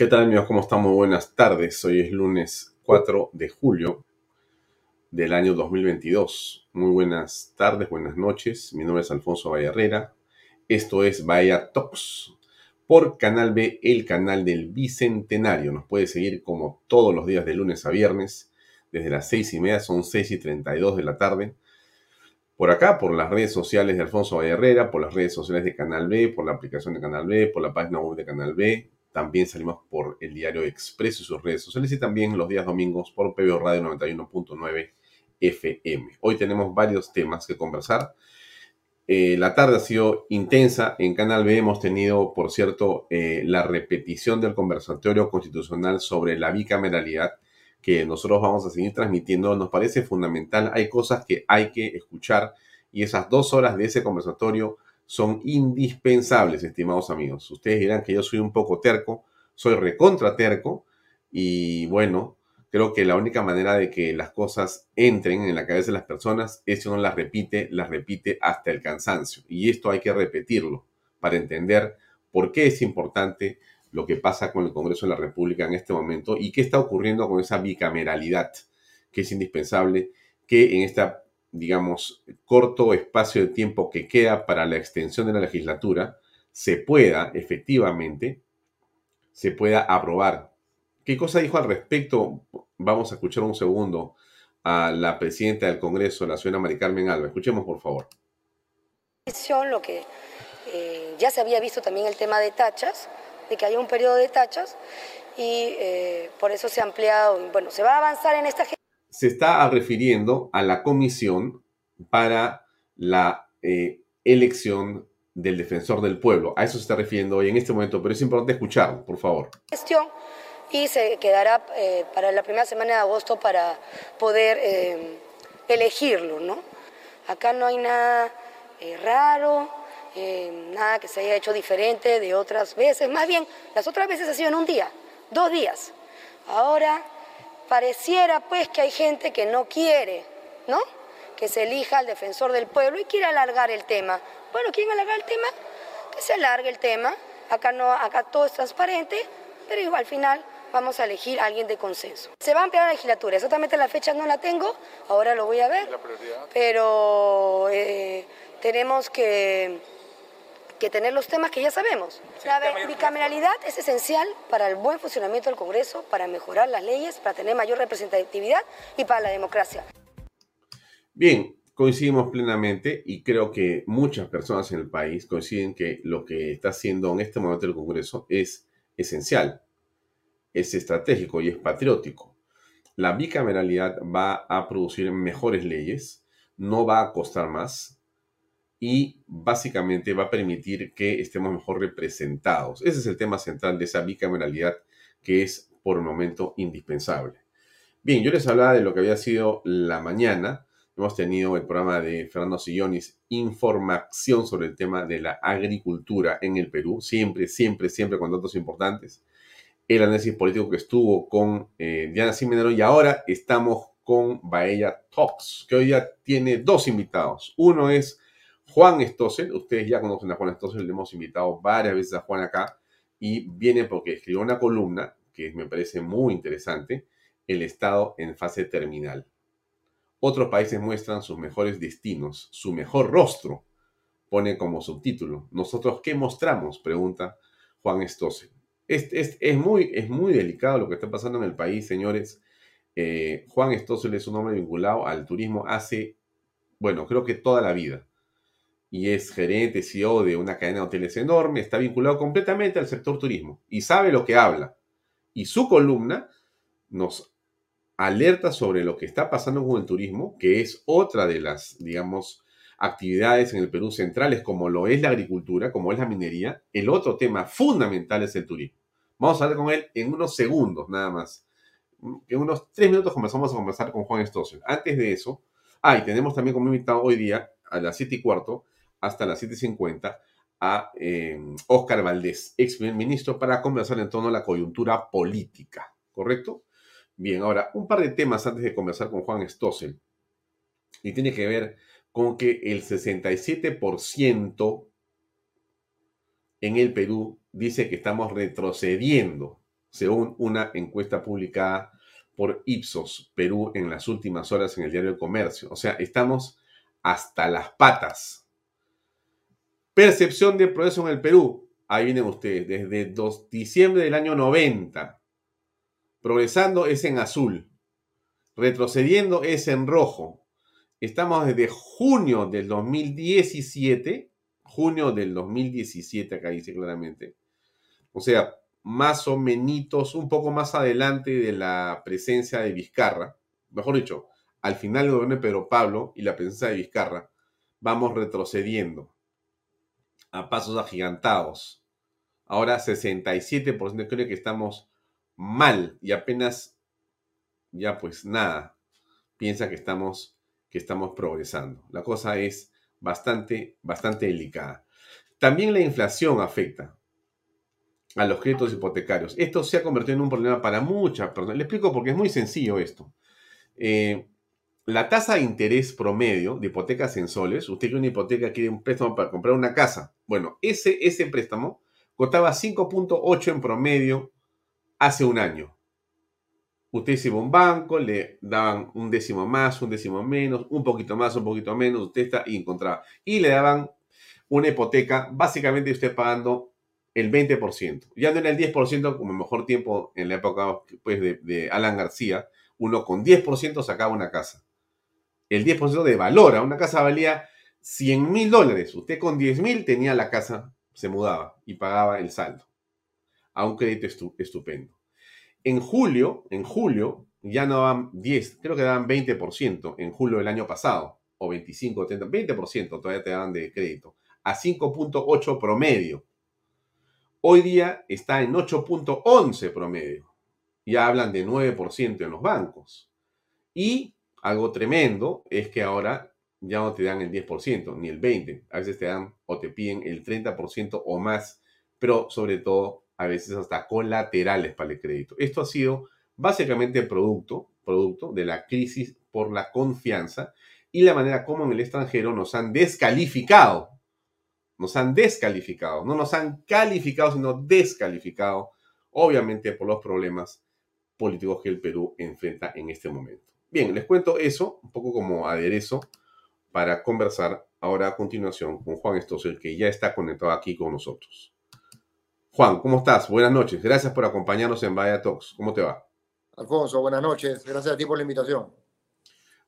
¿Qué tal amigos? ¿Cómo estamos? Buenas tardes. Hoy es lunes 4 de julio del año 2022. Muy buenas tardes, buenas noches. Mi nombre es Alfonso Herrera. Esto es Bahía Talks por Canal B, el canal del Bicentenario. Nos puede seguir como todos los días de lunes a viernes, desde las seis y media, son seis y 32 de la tarde. Por acá, por las redes sociales de Alfonso Herrera, por las redes sociales de Canal B, por la aplicación de Canal B, por la página web de Canal B, también salimos por el diario Expreso y sus redes sociales y también los días domingos por PBO Radio 91.9 FM. Hoy tenemos varios temas que conversar. Eh, la tarde ha sido intensa. En Canal B hemos tenido, por cierto, eh, la repetición del conversatorio constitucional sobre la bicameralidad que nosotros vamos a seguir transmitiendo. Nos parece fundamental. Hay cosas que hay que escuchar y esas dos horas de ese conversatorio son indispensables, estimados amigos. Ustedes dirán que yo soy un poco terco, soy recontra terco y bueno, creo que la única manera de que las cosas entren en la cabeza de las personas es si uno las repite, las repite hasta el cansancio. Y esto hay que repetirlo para entender por qué es importante lo que pasa con el Congreso de la República en este momento y qué está ocurriendo con esa bicameralidad que es indispensable que en esta digamos, corto espacio de tiempo que queda para la extensión de la legislatura, se pueda efectivamente, se pueda aprobar. ¿Qué cosa dijo al respecto? Vamos a escuchar un segundo a la presidenta del Congreso, la señora Mari Carmen Alba. Escuchemos, por favor. Lo que eh, ya se había visto también el tema de tachas, de que haya un periodo de tachas, y eh, por eso se ha ampliado, bueno, se va a avanzar en esta se está refiriendo a la comisión para la eh, elección del defensor del pueblo. A eso se está refiriendo hoy en este momento, pero es importante escucharlo, por favor. Gestión y se quedará eh, para la primera semana de agosto para poder eh, elegirlo, ¿no? Acá no hay nada raro, nada que se haya hecho diferente de otras veces. Más bien, las otras veces ha sido en un día, dos días. Ahora pareciera pues que hay gente que no quiere, ¿no? Que se elija al defensor del pueblo y quiere alargar el tema. Bueno, ¿quieren alargar el tema? Que se alargue el tema. Acá, no, acá todo es transparente, pero igual al final vamos a elegir a alguien de consenso. Se va a ampliar la legislatura, exactamente la fecha no la tengo, ahora lo voy a ver, pero eh, tenemos que que tener los temas que ya sabemos. La bicameralidad es esencial para el buen funcionamiento del Congreso, para mejorar las leyes, para tener mayor representatividad y para la democracia. Bien, coincidimos plenamente y creo que muchas personas en el país coinciden que lo que está haciendo en este momento el Congreso es esencial, es estratégico y es patriótico. La bicameralidad va a producir mejores leyes, no va a costar más, y básicamente va a permitir que estemos mejor representados. Ese es el tema central de esa bicameralidad que es por el momento indispensable. Bien, yo les hablaba de lo que había sido la mañana. Hemos tenido el programa de Fernando Sillonis, Información sobre el tema de la agricultura en el Perú, siempre, siempre, siempre con datos importantes. El análisis político que estuvo con eh, Diana Simenero y ahora estamos con Baella Talks, que hoy ya tiene dos invitados. Uno es Juan Stossel, ustedes ya conocen a Juan Stossel, le hemos invitado varias veces a Juan acá y viene porque escribió una columna que me parece muy interesante, El Estado en fase terminal. Otros países muestran sus mejores destinos, su mejor rostro, pone como subtítulo. ¿Nosotros qué mostramos? Pregunta Juan Estose. Es, es, muy, es muy delicado lo que está pasando en el país, señores. Eh, Juan Estose es un hombre vinculado al turismo hace, bueno, creo que toda la vida. Y es gerente, CEO de una cadena de hoteles enorme, está vinculado completamente al sector turismo y sabe lo que habla. Y su columna nos alerta sobre lo que está pasando con el turismo, que es otra de las, digamos, actividades en el Perú centrales, como lo es la agricultura, como es la minería. El otro tema fundamental es el turismo. Vamos a hablar con él en unos segundos nada más. En unos tres minutos comenzamos a conversar con Juan Estosio. Antes de eso, ah, y tenemos también como invitado hoy día a las siete y cuarto hasta las 7.50 a Oscar em, Valdés, ex primer ministro, para conversar en torno a la coyuntura política, ¿correcto? Bien, ahora, un par de temas antes de conversar con Juan Stossel. Y tiene que ver con que el 67% en el Perú dice que estamos retrocediendo, según una encuesta publicada por Ipsos Perú en las últimas horas en el diario El Comercio. O sea, estamos hasta las patas. Percepción de progreso en el Perú. Ahí vienen ustedes, desde 2, diciembre del año 90. Progresando es en azul. Retrocediendo es en rojo. Estamos desde junio del 2017. Junio del 2017, acá dice claramente. O sea, más o menos, un poco más adelante de la presencia de Vizcarra. Mejor dicho, al final del gobierno de Pedro Pablo y la presencia de Vizcarra, vamos retrocediendo a pasos agigantados. Ahora 67% creo que estamos mal y apenas, ya pues nada, piensa que estamos, que estamos progresando. La cosa es bastante, bastante delicada. También la inflación afecta a los créditos hipotecarios. Esto se ha convertido en un problema para muchas personas. Le explico porque es muy sencillo esto. Eh, la tasa de interés promedio de hipotecas en soles, usted quiere una hipoteca, quiere un préstamo para comprar una casa. Bueno, ese, ese préstamo costaba 5.8 en promedio hace un año. Usted se iba a un banco, le daban un décimo más, un décimo menos, un poquito más, un poquito menos, usted está y encontraba. Y le daban una hipoteca, básicamente usted pagando el 20%. Ya no era el 10% como mejor tiempo en la época pues, de, de Alan García, uno con 10% sacaba una casa el 10% de valor. A una casa valía 100 mil dólares. Usted con 10 mil tenía la casa, se mudaba y pagaba el saldo. A un crédito estupendo. En julio, en julio, ya no daban 10, creo que daban 20% en julio del año pasado, o 25, 30, 20% todavía te daban de crédito, a 5.8 promedio. Hoy día está en 8.11 promedio. Ya hablan de 9% en los bancos. Y algo tremendo es que ahora ya no te dan el 10%, ni el 20%. A veces te dan o te piden el 30% o más, pero sobre todo a veces hasta colaterales para el crédito. Esto ha sido básicamente producto, producto de la crisis por la confianza y la manera como en el extranjero nos han descalificado. Nos han descalificado, no nos han calificado, sino descalificado, obviamente por los problemas políticos que el Perú enfrenta en este momento. Bien, les cuento eso, un poco como aderezo, para conversar ahora a continuación con Juan Estosel, que ya está conectado aquí con nosotros. Juan, ¿cómo estás? Buenas noches. Gracias por acompañarnos en Vaya Talks. ¿Cómo te va? Alfonso, buenas noches. Gracias a ti por la invitación.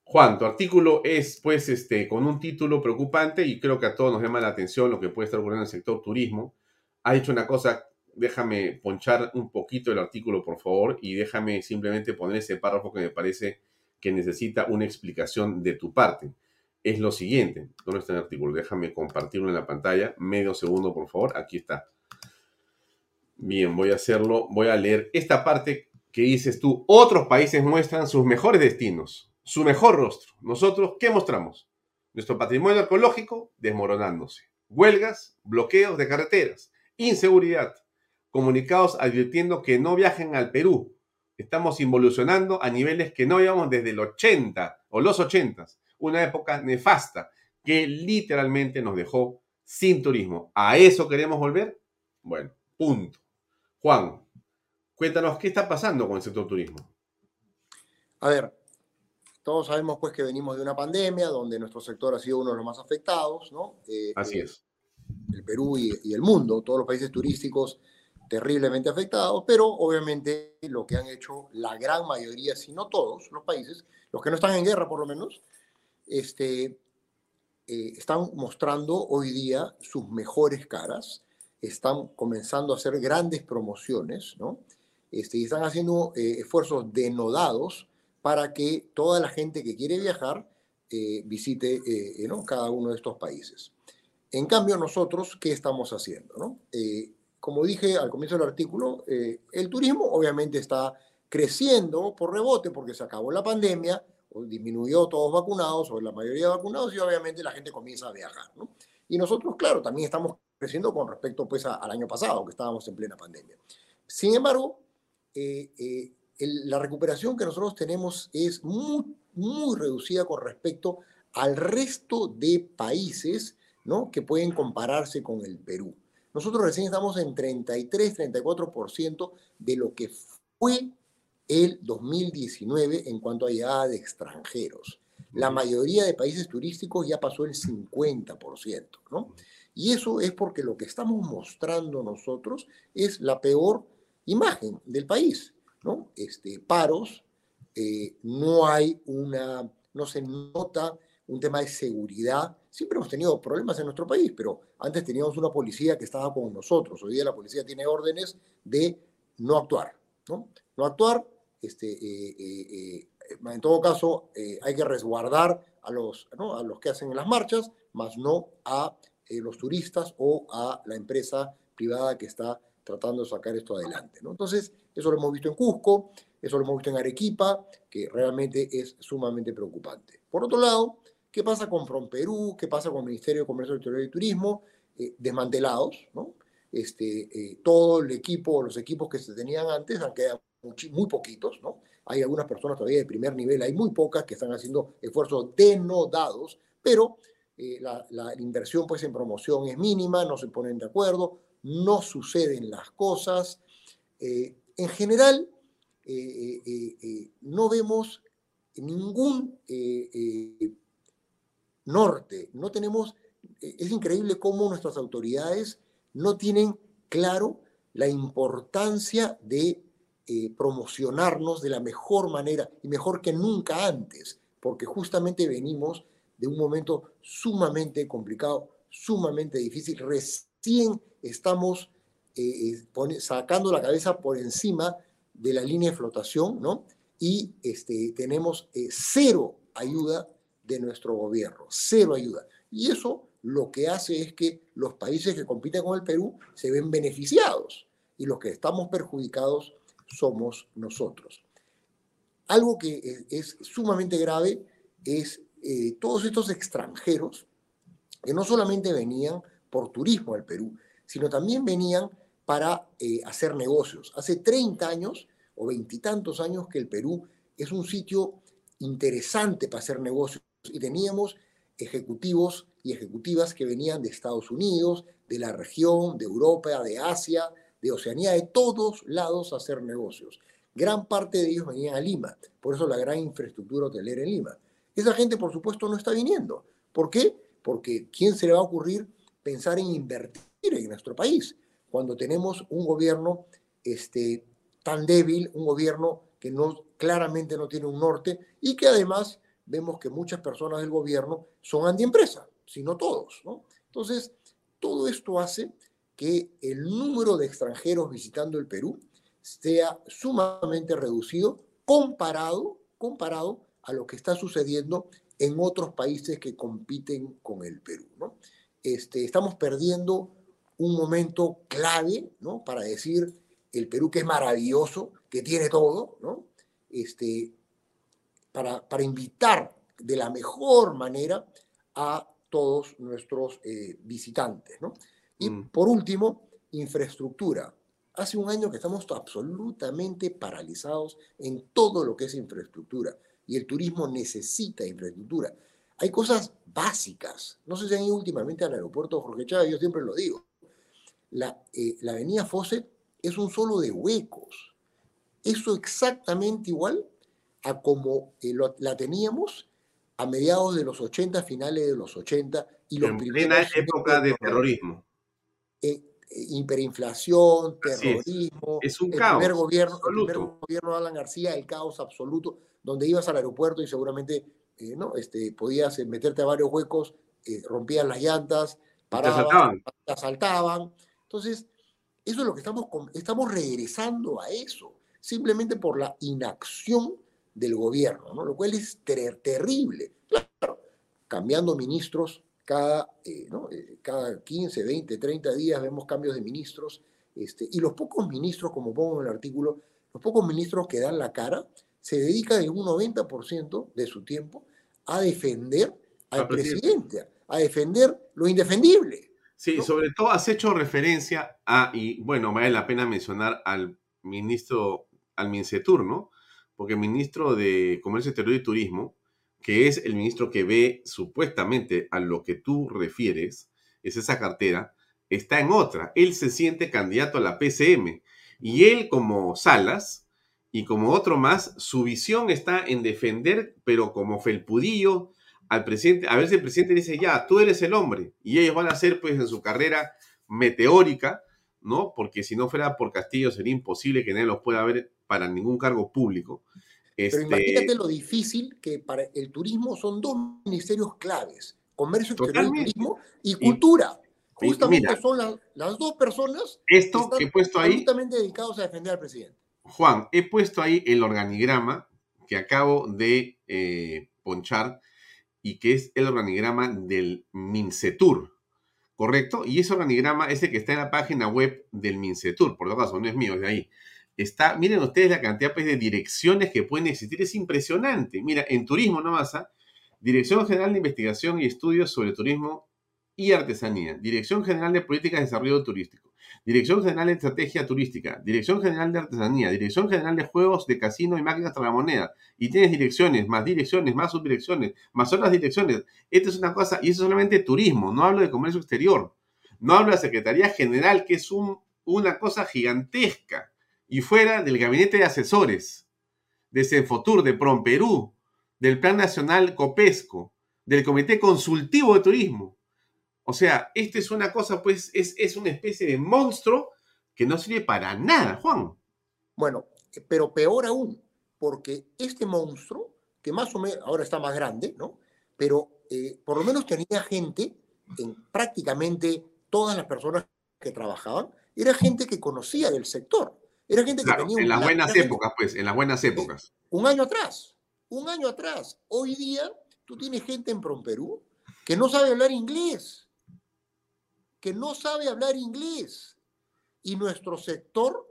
Juan, tu artículo es, pues, este, con un título preocupante y creo que a todos nos llama la atención lo que puede estar ocurriendo en el sector turismo. Ha dicho una cosa, déjame ponchar un poquito el artículo, por favor, y déjame simplemente poner ese párrafo que me parece que necesita una explicación de tu parte. Es lo siguiente. ¿Dónde está el artículo? Déjame compartirlo en la pantalla. Medio segundo, por favor. Aquí está. Bien, voy a hacerlo. Voy a leer esta parte que dices tú. Otros países muestran sus mejores destinos, su mejor rostro. Nosotros, ¿qué mostramos? Nuestro patrimonio arqueológico desmoronándose. Huelgas, bloqueos de carreteras, inseguridad, comunicados advirtiendo que no viajen al Perú, estamos involucionando a niveles que no íbamos desde el 80 o los 80, una época nefasta que literalmente nos dejó sin turismo. ¿A eso queremos volver? Bueno, punto. Juan, cuéntanos qué está pasando con el sector turismo. A ver, todos sabemos pues que venimos de una pandemia donde nuestro sector ha sido uno de los más afectados, ¿no? Eh, Así eh, es. El Perú y, y, el mundo, todos los países turísticos terriblemente afectados, pero obviamente lo que han hecho la gran mayoría, si no todos los países, los que no están en guerra por lo menos, este, eh, están mostrando hoy día sus mejores caras, están comenzando a hacer grandes promociones, ¿no? Este, y están haciendo eh, esfuerzos denodados para que toda la gente que quiere viajar eh, visite ¿no? cada uno de estos países. En cambio, nosotros, ¿qué estamos haciendo? ¿no? Como dije al comienzo del artículo, el turismo obviamente está creciendo por rebote porque se acabó la pandemia, o disminuyó todos vacunados o la mayoría vacunados y obviamente la gente comienza a viajar. ¿no? Y nosotros, claro, también estamos creciendo con respecto pues, al año pasado, que estábamos en plena pandemia. Sin embargo, eh, eh, la recuperación que nosotros tenemos es muy, muy reducida con respecto al resto de países ¿no? que pueden compararse con el Perú. Nosotros recién estamos en 33, 34% de lo que fue el 2019 en cuanto a llegada de extranjeros. La mayoría de países turísticos ya pasó el 50%, ¿no? Y eso es porque lo que estamos mostrando nosotros es la peor imagen del país, ¿no? Este, paros, eh, no hay una, no se nota un tema de seguridad. Siempre hemos tenido problemas en nuestro país, pero antes teníamos una policía que estaba con nosotros. Hoy día la policía tiene órdenes de no actuar, ¿no? No actuar este, eh, eh, eh, en todo caso, hay que resguardar a los, a los que hacen las marchas, más no a los turistas o a la empresa privada que está tratando de sacar esto adelante. ¿no? Entonces, eso lo hemos visto en Cusco, eso lo hemos visto en Arequipa, que realmente es sumamente preocupante. Por otro lado, ¿qué pasa con Perú? ¿Qué pasa con el Ministerio de Comercio Exterior y Turismo? desmantelados, ¿no? Este, todo el equipo, los equipos que se tenían antes han quedado muy, poquitos, ¿no? Hay algunas personas todavía de primer nivel, hay muy pocas que están haciendo esfuerzos denodados, pero eh, la, inversión pues en promoción es mínima, no se ponen de acuerdo, no suceden las cosas. Eh, en general, eh, no vemos ningún norte, no tenemos, es increíble cómo nuestras autoridades no tienen claro la importancia de eh, promocionarnos de la mejor manera y mejor que nunca antes, porque justamente venimos de un momento sumamente complicado, sumamente difícil. Recién estamos eh, eh, sacando la cabeza por encima de la línea de flotación, ¿no? Y este, tenemos cero ayuda de nuestro gobierno, cero ayuda. Y eso lo que hace es que los países que compiten con el Perú se ven beneficiados y los que estamos perjudicados somos nosotros. Algo que es, sumamente grave es eh, todos estos extranjeros que no solamente venían por turismo al Perú, sino también venían para eh, hacer negocios. Hace 30 años o veintitantos años que el Perú es un sitio interesante para hacer negocios y teníamos ejecutivos y ejecutivas que venían de Estados Unidos, de la región, de Europa, de Asia, de Oceanía, de todos lados a hacer negocios. Gran parte de ellos venían a Lima, por eso la gran infraestructura hotelera en Lima. Esa gente, por supuesto, no está viniendo. ¿Por qué? Porque ¿quién se le va a ocurrir pensar en invertir en nuestro país cuando tenemos un gobierno este, tan débil, un gobierno que no, claramente no tiene un norte y que además vemos que muchas personas del gobierno son antiempresa, si no todos. Entonces, todo esto hace que el número de extranjeros visitando el Perú sea sumamente reducido comparado, comparado a lo que está sucediendo en otros países que compiten con el Perú. Este, estamos perdiendo un momento clave ¿no? para decir el Perú que es maravilloso, que tiene todo, ¿no? este, para, para invitar de la mejor manera a todos nuestros eh, visitantes. ¿no? Y mm. por último, infraestructura. Hace un año que estamos absolutamente paralizados en todo lo que es infraestructura y el turismo necesita infraestructura. Hay cosas básicas. No sé si han ido últimamente al aeropuerto Jorge Chávez, yo siempre lo digo. La, eh, la avenida Fawcett es un solo de huecos. Eso exactamente igual a como eh, la teníamos a mediados de los 80, finales de los 80 y los en primeros... plena época de terrorismo. Eh, eh, hiperinflación, terrorismo. Es, un el caos. Primer gobierno, absoluto. El primer gobierno de Alan García, el caos absoluto, donde ibas al aeropuerto y seguramente eh, ¿no? este, podías meterte a varios huecos, eh, rompían las llantas, paraban, te asaltaban. te asaltaban. Entonces, eso es lo que estamos, estamos regresando a eso, simplemente por la inacción del gobierno, ¿no? lo cual es ter- terrible. Claro, cambiando ministros cada, eh, ¿no? Eh, cada 15, 20, 30 días vemos cambios de ministros, este, y los pocos ministros, como pongo en el artículo, los pocos ministros que dan la cara, se dedican en un 90% de su tiempo a defender al presidente. presidente, a defender lo indefendible. Sí, ¿no? sobre todo has hecho referencia a, y bueno, vale la pena mencionar al ministro, al Mincetur, ¿no? Porque el ministro de Comercio Exterior y Turismo, que es el ministro que ve supuestamente a lo que tú refieres, es esa cartera, está en otra. Él se siente candidato a la PCM. Y él, como Salas, y como otro más, su visión está en defender, pero como felpudillo, al presidente, a ver si el presidente dice, ya, tú eres el hombre, y ellos van a hacer, pues, en su carrera meteórica, ¿no? Porque si no fuera por Castillo sería imposible que nadie los pueda ver para ningún cargo público. Pero Este, imagínate lo difícil que para el turismo son dos ministerios claves, comercio exterior y turismo y cultura. y Justamente mira, son las, las dos personas esto están que he puesto ahí, absolutamente dedicados a defender al presidente. Juan, he puesto ahí el organigrama que acabo de eh, ponchar y que es el organigrama del Mincetur, ¿correcto? Y ese organigrama es el que está en la página web del Mincetur, por lo caso, no es mío, es de ahí. Está, miren ustedes la cantidad pues, de direcciones que pueden existir, es impresionante. Mira, en turismo nomás, ¿ah? Dirección General de Investigación y Estudios sobre Turismo y Artesanía, Dirección General de Políticas de Desarrollo Turístico, Dirección General de Estrategia Turística, Dirección General de Artesanía, Dirección General de Juegos de Casino y Máquinas Tragamonedas. Y tienes direcciones, más direcciones, más subdirecciones, más otras direcciones. Esto es una cosa, y eso es solamente turismo, no hablo de comercio exterior. No hablo de Secretaría General, que es un- una cosa gigantesca. Y fuera del gabinete de asesores, de Senfotur, de Promperú, del Plan Nacional Copesco, del Comité Consultivo de Turismo. O sea, esto es una cosa, pues, es, es una especie de monstruo que no sirve para nada, Juan. Bueno, pero peor aún, porque este monstruo, que más o menos ahora está más grande, ¿no? Pero eh, por lo menos tenía gente, en prácticamente todas las personas que trabajaban, era gente que conocía del sector. Era gente que Claro, tenía en las buenas gente- épocas, pues, en las buenas épocas. un año atrás, un año atrás. Hoy día tú tienes gente en Promperú que no sabe hablar inglés, que no sabe hablar inglés. Y nuestro sector,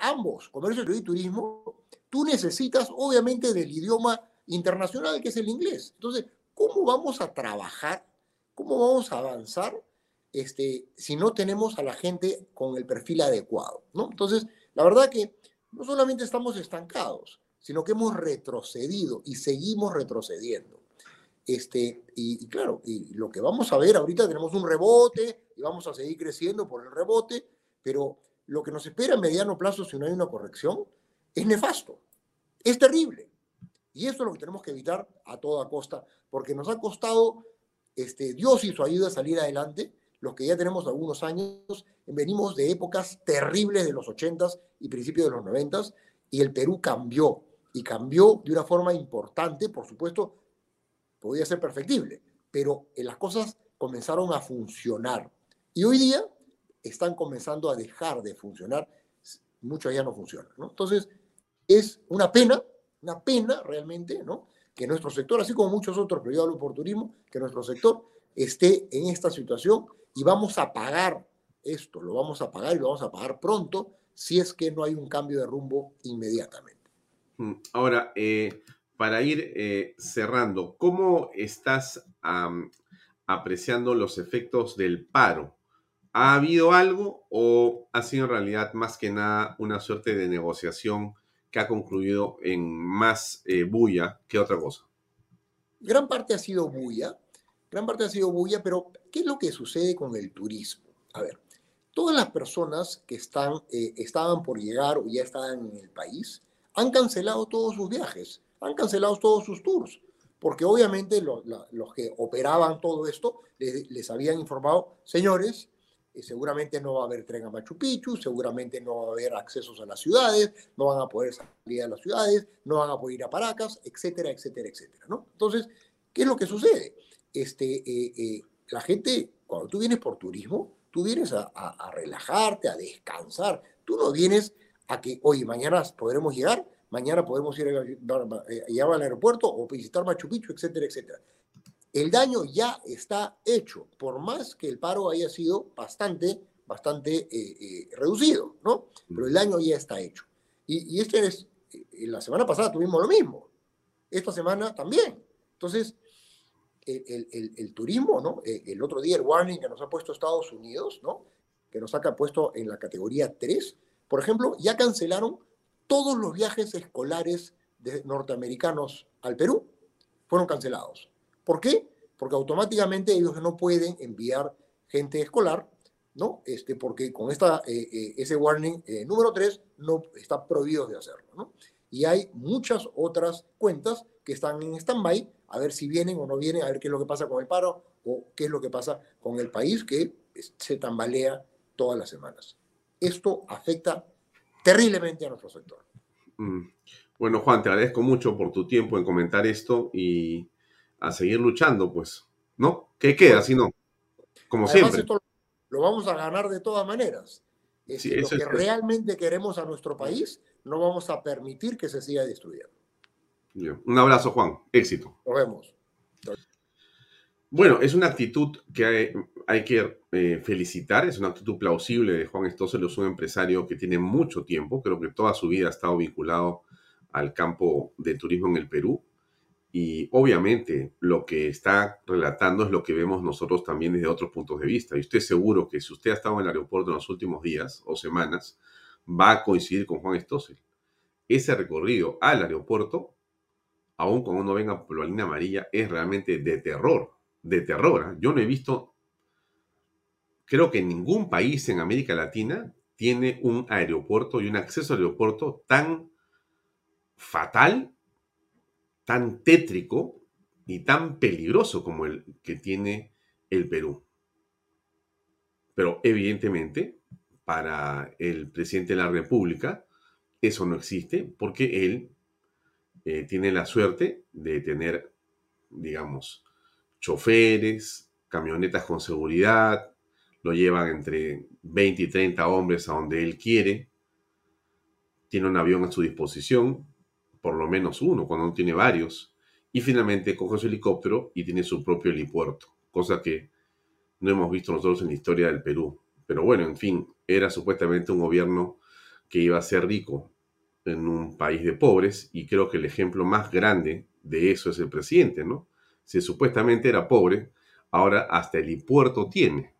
ambos, comercio y turismo, tú necesitas obviamente del idioma internacional que es el inglés. Entonces, ¿cómo vamos a trabajar? ¿Cómo vamos a avanzar este, si no tenemos a la gente con el perfil adecuado? ¿no? Entonces, la verdad que no solamente estamos estancados, sino que hemos retrocedido y seguimos retrocediendo. Este, y, claro, y lo que vamos a ver, ahorita tenemos un rebote y vamos a seguir creciendo por el rebote, pero lo que nos espera a mediano plazo si no hay una corrección es nefasto, es terrible. Y eso es lo que tenemos que evitar a toda costa, porque nos ha costado, este, Dios y su ayuda salir adelante, los que ya tenemos algunos años, venimos de épocas terribles de los 80s y principios de los 90s, y el Perú cambió, y cambió de una forma importante, por supuesto, podía ser perfectible, pero eh, las cosas comenzaron a funcionar. Y hoy día están comenzando a dejar de funcionar, muchas ya no funcionan. ¿no? Entonces, es una pena, una pena realmente, ¿no? Que nuestro sector, así como muchos otros, pero yo hablo por turismo, que nuestro sector esté en esta situación y vamos a pagar esto, lo vamos a pagar y lo vamos a pagar pronto si es que no hay un cambio de rumbo inmediatamente. Mm, Ahora, eh, para ir eh, cerrando, ¿cómo estás apreciando los efectos del paro? ¿Ha habido algo o ha sido en realidad más que nada una suerte de negociación que ha concluido en más eh, bulla que otra cosa? Gran parte ha sido bulla, gran parte ha sido bulla, pero ¿qué es lo que sucede con el turismo? A ver, todas las personas que están, eh, estaban por llegar o ya estaban en el país han cancelado todos sus viajes, han cancelado todos sus tours, porque obviamente los que operaban todo esto les, habían informado, señores, eh, seguramente no va a haber tren a Machu Picchu, seguramente no va a haber accesos a las ciudades, no van a poder salir a las ciudades, no van a poder ir a Paracas, etcétera, etcétera, etcétera, ¿no? Entonces, ¿qué es lo que sucede? Este, eh, eh, la gente, cuando tú vienes por turismo, tú vienes a, relajarte, a descansar, tú no vienes a que, oye, mañana podremos llegar, mañana podemos ir a, a, al aeropuerto o visitar Machu Picchu, etcétera, etcétera. El daño ya está hecho, por más que el paro haya sido bastante, bastante eh, eh, reducido, ¿no? Pero el daño ya está hecho. Y, y este es, eh, la semana pasada tuvimos lo mismo, esta semana también. Entonces, el, el, el, turismo, ¿no? El otro día el warning que nos ha puesto Estados Unidos, ¿no? Que nos ha puesto en la categoría 3, por ejemplo, ya cancelaron todos los viajes escolares de norteamericanos al Perú, fueron cancelados. ¿Por qué? Porque automáticamente ellos no pueden enviar gente escolar, ¿no? Este, porque con esta, eh, eh, ese warning eh, número 3 no está prohibido de hacerlo, ¿no? Y hay muchas otras cuentas que están en stand-by a ver si vienen o no vienen, a ver qué es lo que pasa con el paro o qué es lo que pasa con el país que se tambalea todas las semanas. Esto afecta terriblemente a nuestro sector. Mm. Bueno, Juan, te agradezco mucho por tu tiempo en comentar esto y a seguir luchando, pues, ¿no? ¿Qué queda si no? Como siempre. Esto lo vamos a ganar de todas maneras. Es lo que realmente queremos a nuestro país, no vamos a permitir que se siga destruyendo. Un abrazo, Juan. Éxito. Nos vemos. Bueno, es una actitud que hay, que eh, felicitar, es una actitud plausible de Juan Estócelo, es un empresario que tiene mucho tiempo, creo que toda su vida ha estado vinculado al campo de turismo en el Perú, y obviamente lo que está relatando es lo que vemos nosotros también desde otros puntos de vista. Y estoy seguro que si usted ha estado en el aeropuerto en los últimos días o semanas, va a coincidir con Juan Stossel. Ese recorrido al aeropuerto, aún cuando uno venga por la línea amarilla, es realmente de terror, de terror. ¿ah? Yo no he visto, creo que ningún país en América Latina tiene un aeropuerto y un acceso al aeropuerto tan fatal tan tétrico y tan peligroso como el que tiene el Perú. Pero evidentemente, para el presidente de la República, eso no existe porque él eh, tiene la suerte de tener, digamos, choferes, camionetas con seguridad, lo llevan entre 20 y 30 hombres a donde él quiere, tiene un avión a su disposición, por lo menos uno, cuando no tiene varios. Y finalmente coge su helicóptero y tiene su propio helipuerto, cosa que no hemos visto nosotros en la historia del Perú. Pero bueno, en fin, era supuestamente un gobierno que iba a ser rico en un país de pobres y creo que el ejemplo más grande de eso es el presidente, ¿no? Si supuestamente era pobre, ahora hasta el helipuerto tiene.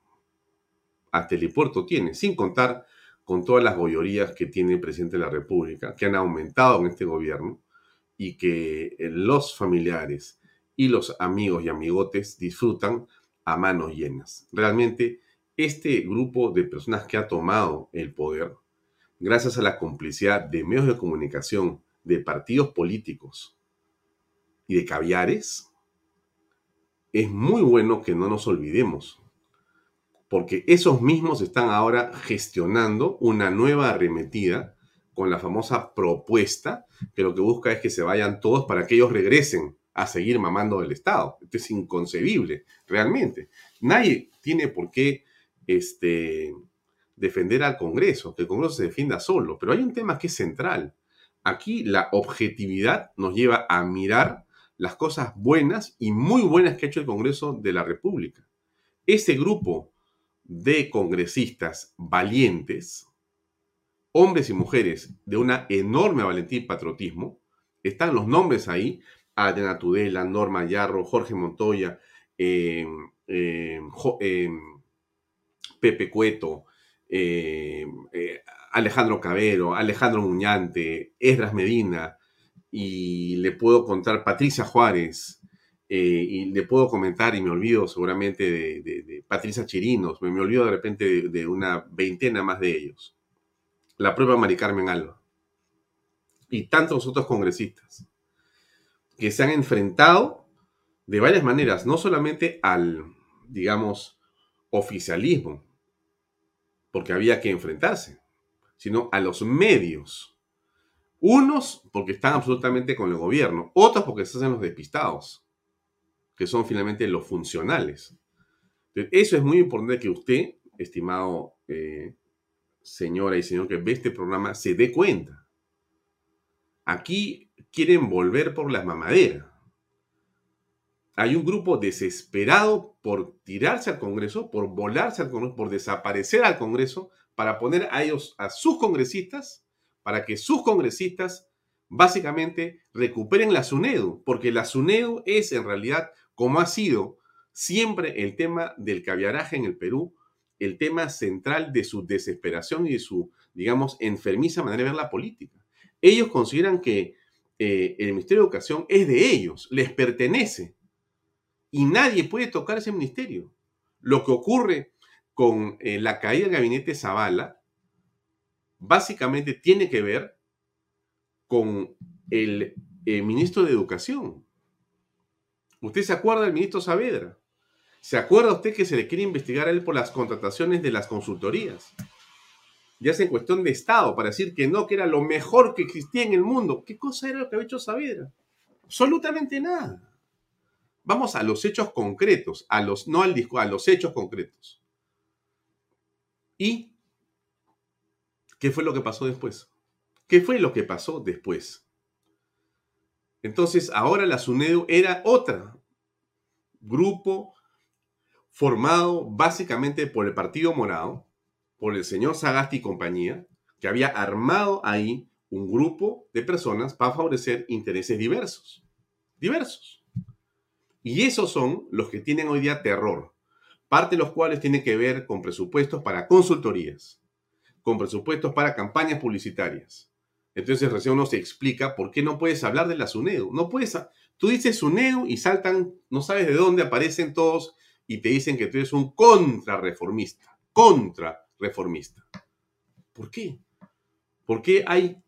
Hasta el helipuerto tiene, sin contar con todas las goyorías que tiene el presidente de la República, que han aumentado en este gobierno y que eh, los familiares y los amigos y amigotes disfrutan a manos llenas. Realmente, este grupo de personas que ha tomado el poder, gracias a la complicidad de medios de comunicación, de partidos políticos y de caviares, es muy bueno que no nos olvidemos porque esos mismos están ahora gestionando una nueva arremetida con la famosa propuesta que lo que busca es que se vayan todos para que ellos regresen a seguir mamando del Estado. Esto es inconcebible, realmente. Nadie tiene por qué este, defender al Congreso, que el Congreso se defienda solo, pero hay un tema que es central. Aquí la objetividad nos lleva a mirar las cosas buenas y muy buenas que ha hecho el Congreso de la República. Ese grupo de congresistas valientes, hombres y mujeres de una enorme valentía y patriotismo, están los nombres ahí, Adriana Tudela, Norma Yarro, Jorge Montoya, eh, eh, eh, Pepe Cueto, Alejandro Cabero, Alejandro Muñante, Esdras Medina, y le puedo contar Patricia Juárez, eh, y le puedo comentar, y me olvido seguramente de, Patricia Chirinos, me, me, olvido de repente de, una veintena más de ellos. La propia Mari Carmen Alba. Y tantos otros congresistas. que se han enfrentado de varias maneras, no solamente al, digamos, oficialismo, porque había que enfrentarse, sino a los medios. Unos porque están absolutamente con el gobierno, otros porque se hacen los despistados, que son finalmente los funcionales. eso es muy importante que usted, estimado eh, señora y señor que ve este programa, se dé cuenta. Aquí quieren volver por la mamadera. Hay un grupo desesperado por tirarse al Congreso, por volarse al Congreso, por desaparecer al Congreso, para poner a ellos, a sus congresistas, para que sus congresistas básicamente recuperen la SUNEDU, porque la SUNEDU es en realidad, como ha sido siempre el tema del caviaraje en el Perú, el tema central de su desesperación y de su, digamos, enfermiza manera de ver la política. Ellos consideran que eh, el Ministerio de Educación es de ellos, les pertenece. Y nadie puede tocar ese ministerio. Lo que ocurre con eh, la caída del gabinete Zavala básicamente tiene que ver con el eh, ministro de Educación. ¿Usted se acuerda del ministro Saavedra? ¿Se acuerda usted que se le quiere investigar a él por las contrataciones de las consultorías? Ya es en cuestión de Estado, para decir que no, que era lo mejor que existía en el mundo. ¿Qué cosa era lo que había hecho Saavedra? Absolutamente nada. Vamos a los hechos concretos, a los, no al disco, a los hechos concretos. ¿Y qué fue lo que pasó después? ¿Qué fue lo que pasó después? Entonces, ahora la SUNEDU era otra grupo formado básicamente por el Partido Morado, por el señor Sagasti y compañía, que había armado ahí un grupo de personas para favorecer intereses diversos. Diversos. Y esos son los que tienen hoy día terror, parte de los cuales tiene que ver con presupuestos para consultorías, con presupuestos para campañas publicitarias. Entonces recién uno se explica por qué no puedes hablar de la SUNEDU. No puedes, tú dices SUNEDU y saltan, no sabes de dónde aparecen todos y te dicen que tú eres un contrarreformista, contrarreformista. ¿Por qué? ¿Por qué hay,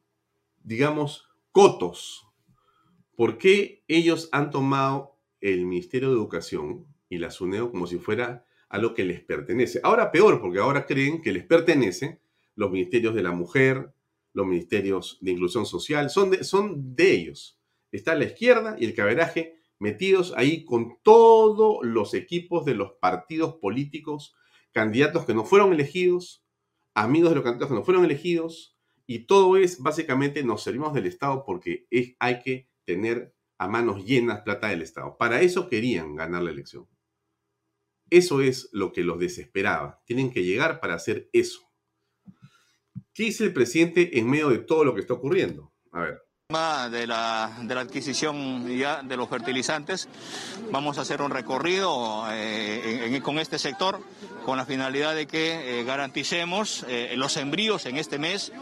digamos, cotos? ¿Por qué ellos han tomado el Ministerio de Educación y la SUNEDO como si fuera algo que les pertenece? Ahora peor, porque ahora creen que les pertenece los ministerios de la mujer, los ministerios de inclusión social, son de, son de ellos. Está la izquierda y el caberaje metidos ahí con todos los equipos de los partidos políticos, candidatos que no fueron elegidos, amigos de los candidatos que no fueron elegidos, y todo es básicamente nos servimos del Estado porque es, hay que tener a manos llenas plata del Estado. Para eso querían ganar la elección. Eso es lo que los desesperaba. Tienen que llegar para hacer eso. ¿Qué dice el presidente en medio de todo lo que está ocurriendo? A ver de la, de la adquisición ya de los fertilizantes. Vamos a hacer un recorrido eh, con este sector con la finalidad de que eh, garanticemos eh, los sembríos en este mes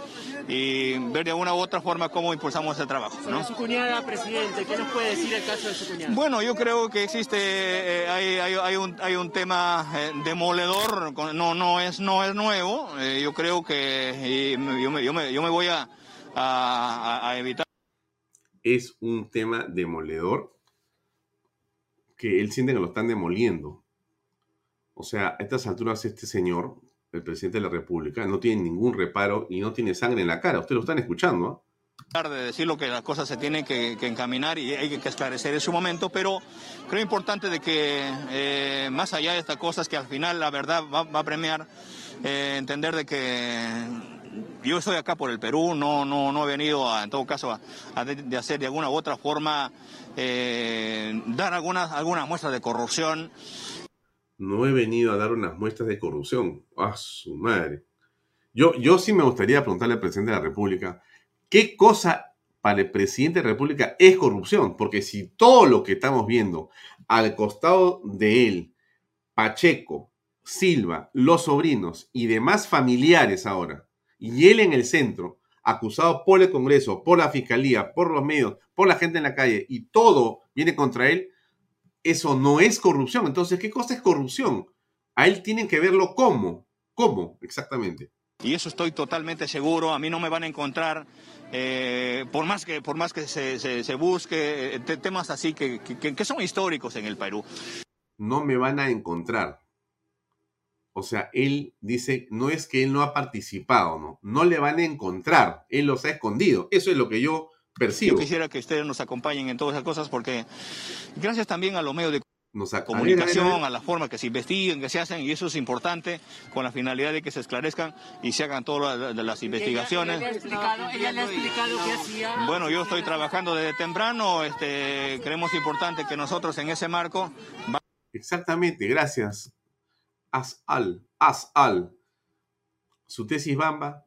y ver de una u otra forma cómo impulsamos el trabajo. ¿no? su cuñada, presidente, ¿qué nos puede decir el caso de su cuñada? Bueno, yo creo que existe, hay, hay, hay, un, hay un tema demoledor, no, no, es, no es nuevo, yo creo que yo me, yo, me, yo me voy a, a, a evitar es un tema demoledor que él siente que lo están demoliendo. O sea, a estas alturas este señor, el presidente de la República, no tiene ningún reparo y no tiene sangre en la cara. Ustedes lo están escuchando. de decir lo que las cosas se tienen que, encaminar y hay que esclarecer en su momento, pero creo importante de que eh, más allá de estas cosas que al final la verdad va, a premiar, eh, entender de que yo estoy acá por el Perú, no, no, no he venido a, en todo caso a, de, hacer de alguna u otra forma, eh, dar algunas, algunas muestras de corrupción. No he venido a dar unas muestras de corrupción. ¡Ah, su madre! Yo, yo sí me gustaría preguntarle al presidente de la República, ¿qué cosa para el presidente de la República es corrupción? Porque si todo lo que estamos viendo al costado de él, Pacheco, Silva, los sobrinos y demás familiares ahora, y él en el centro, acusado por el Congreso, por la Fiscalía, por los medios, por la gente en la calle, y todo viene contra él, eso no es corrupción. Entonces, ¿qué cosa es corrupción? A él tienen que verlo cómo. ¿Cómo exactamente? Y eso estoy totalmente seguro. A mí no me van a encontrar, eh, por más que, por más que se, se, se busque, eh, temas así que, que, que son históricos en el Perú. No me van a encontrar. O sea, él dice, no es que él no ha participado, no, no le van a encontrar, él los ha escondido. Eso es lo que yo percibo. Yo quisiera que ustedes nos acompañen en todas esas cosas porque gracias también a los medios de Nos a- comunicación, a ver, a ver, a ver. a la forma que se investiguen, que se hacen, y eso es importante con la finalidad de que se esclarezcan y se hagan todas las, las investigaciones. Ella, le ha explicado, ella le ha explicado qué hacía. Bueno, yo estoy trabajando desde temprano, este, creemos importante que nosotros en ese marco Exactamente, gracias. Asal, Asal. Su tesis Bamba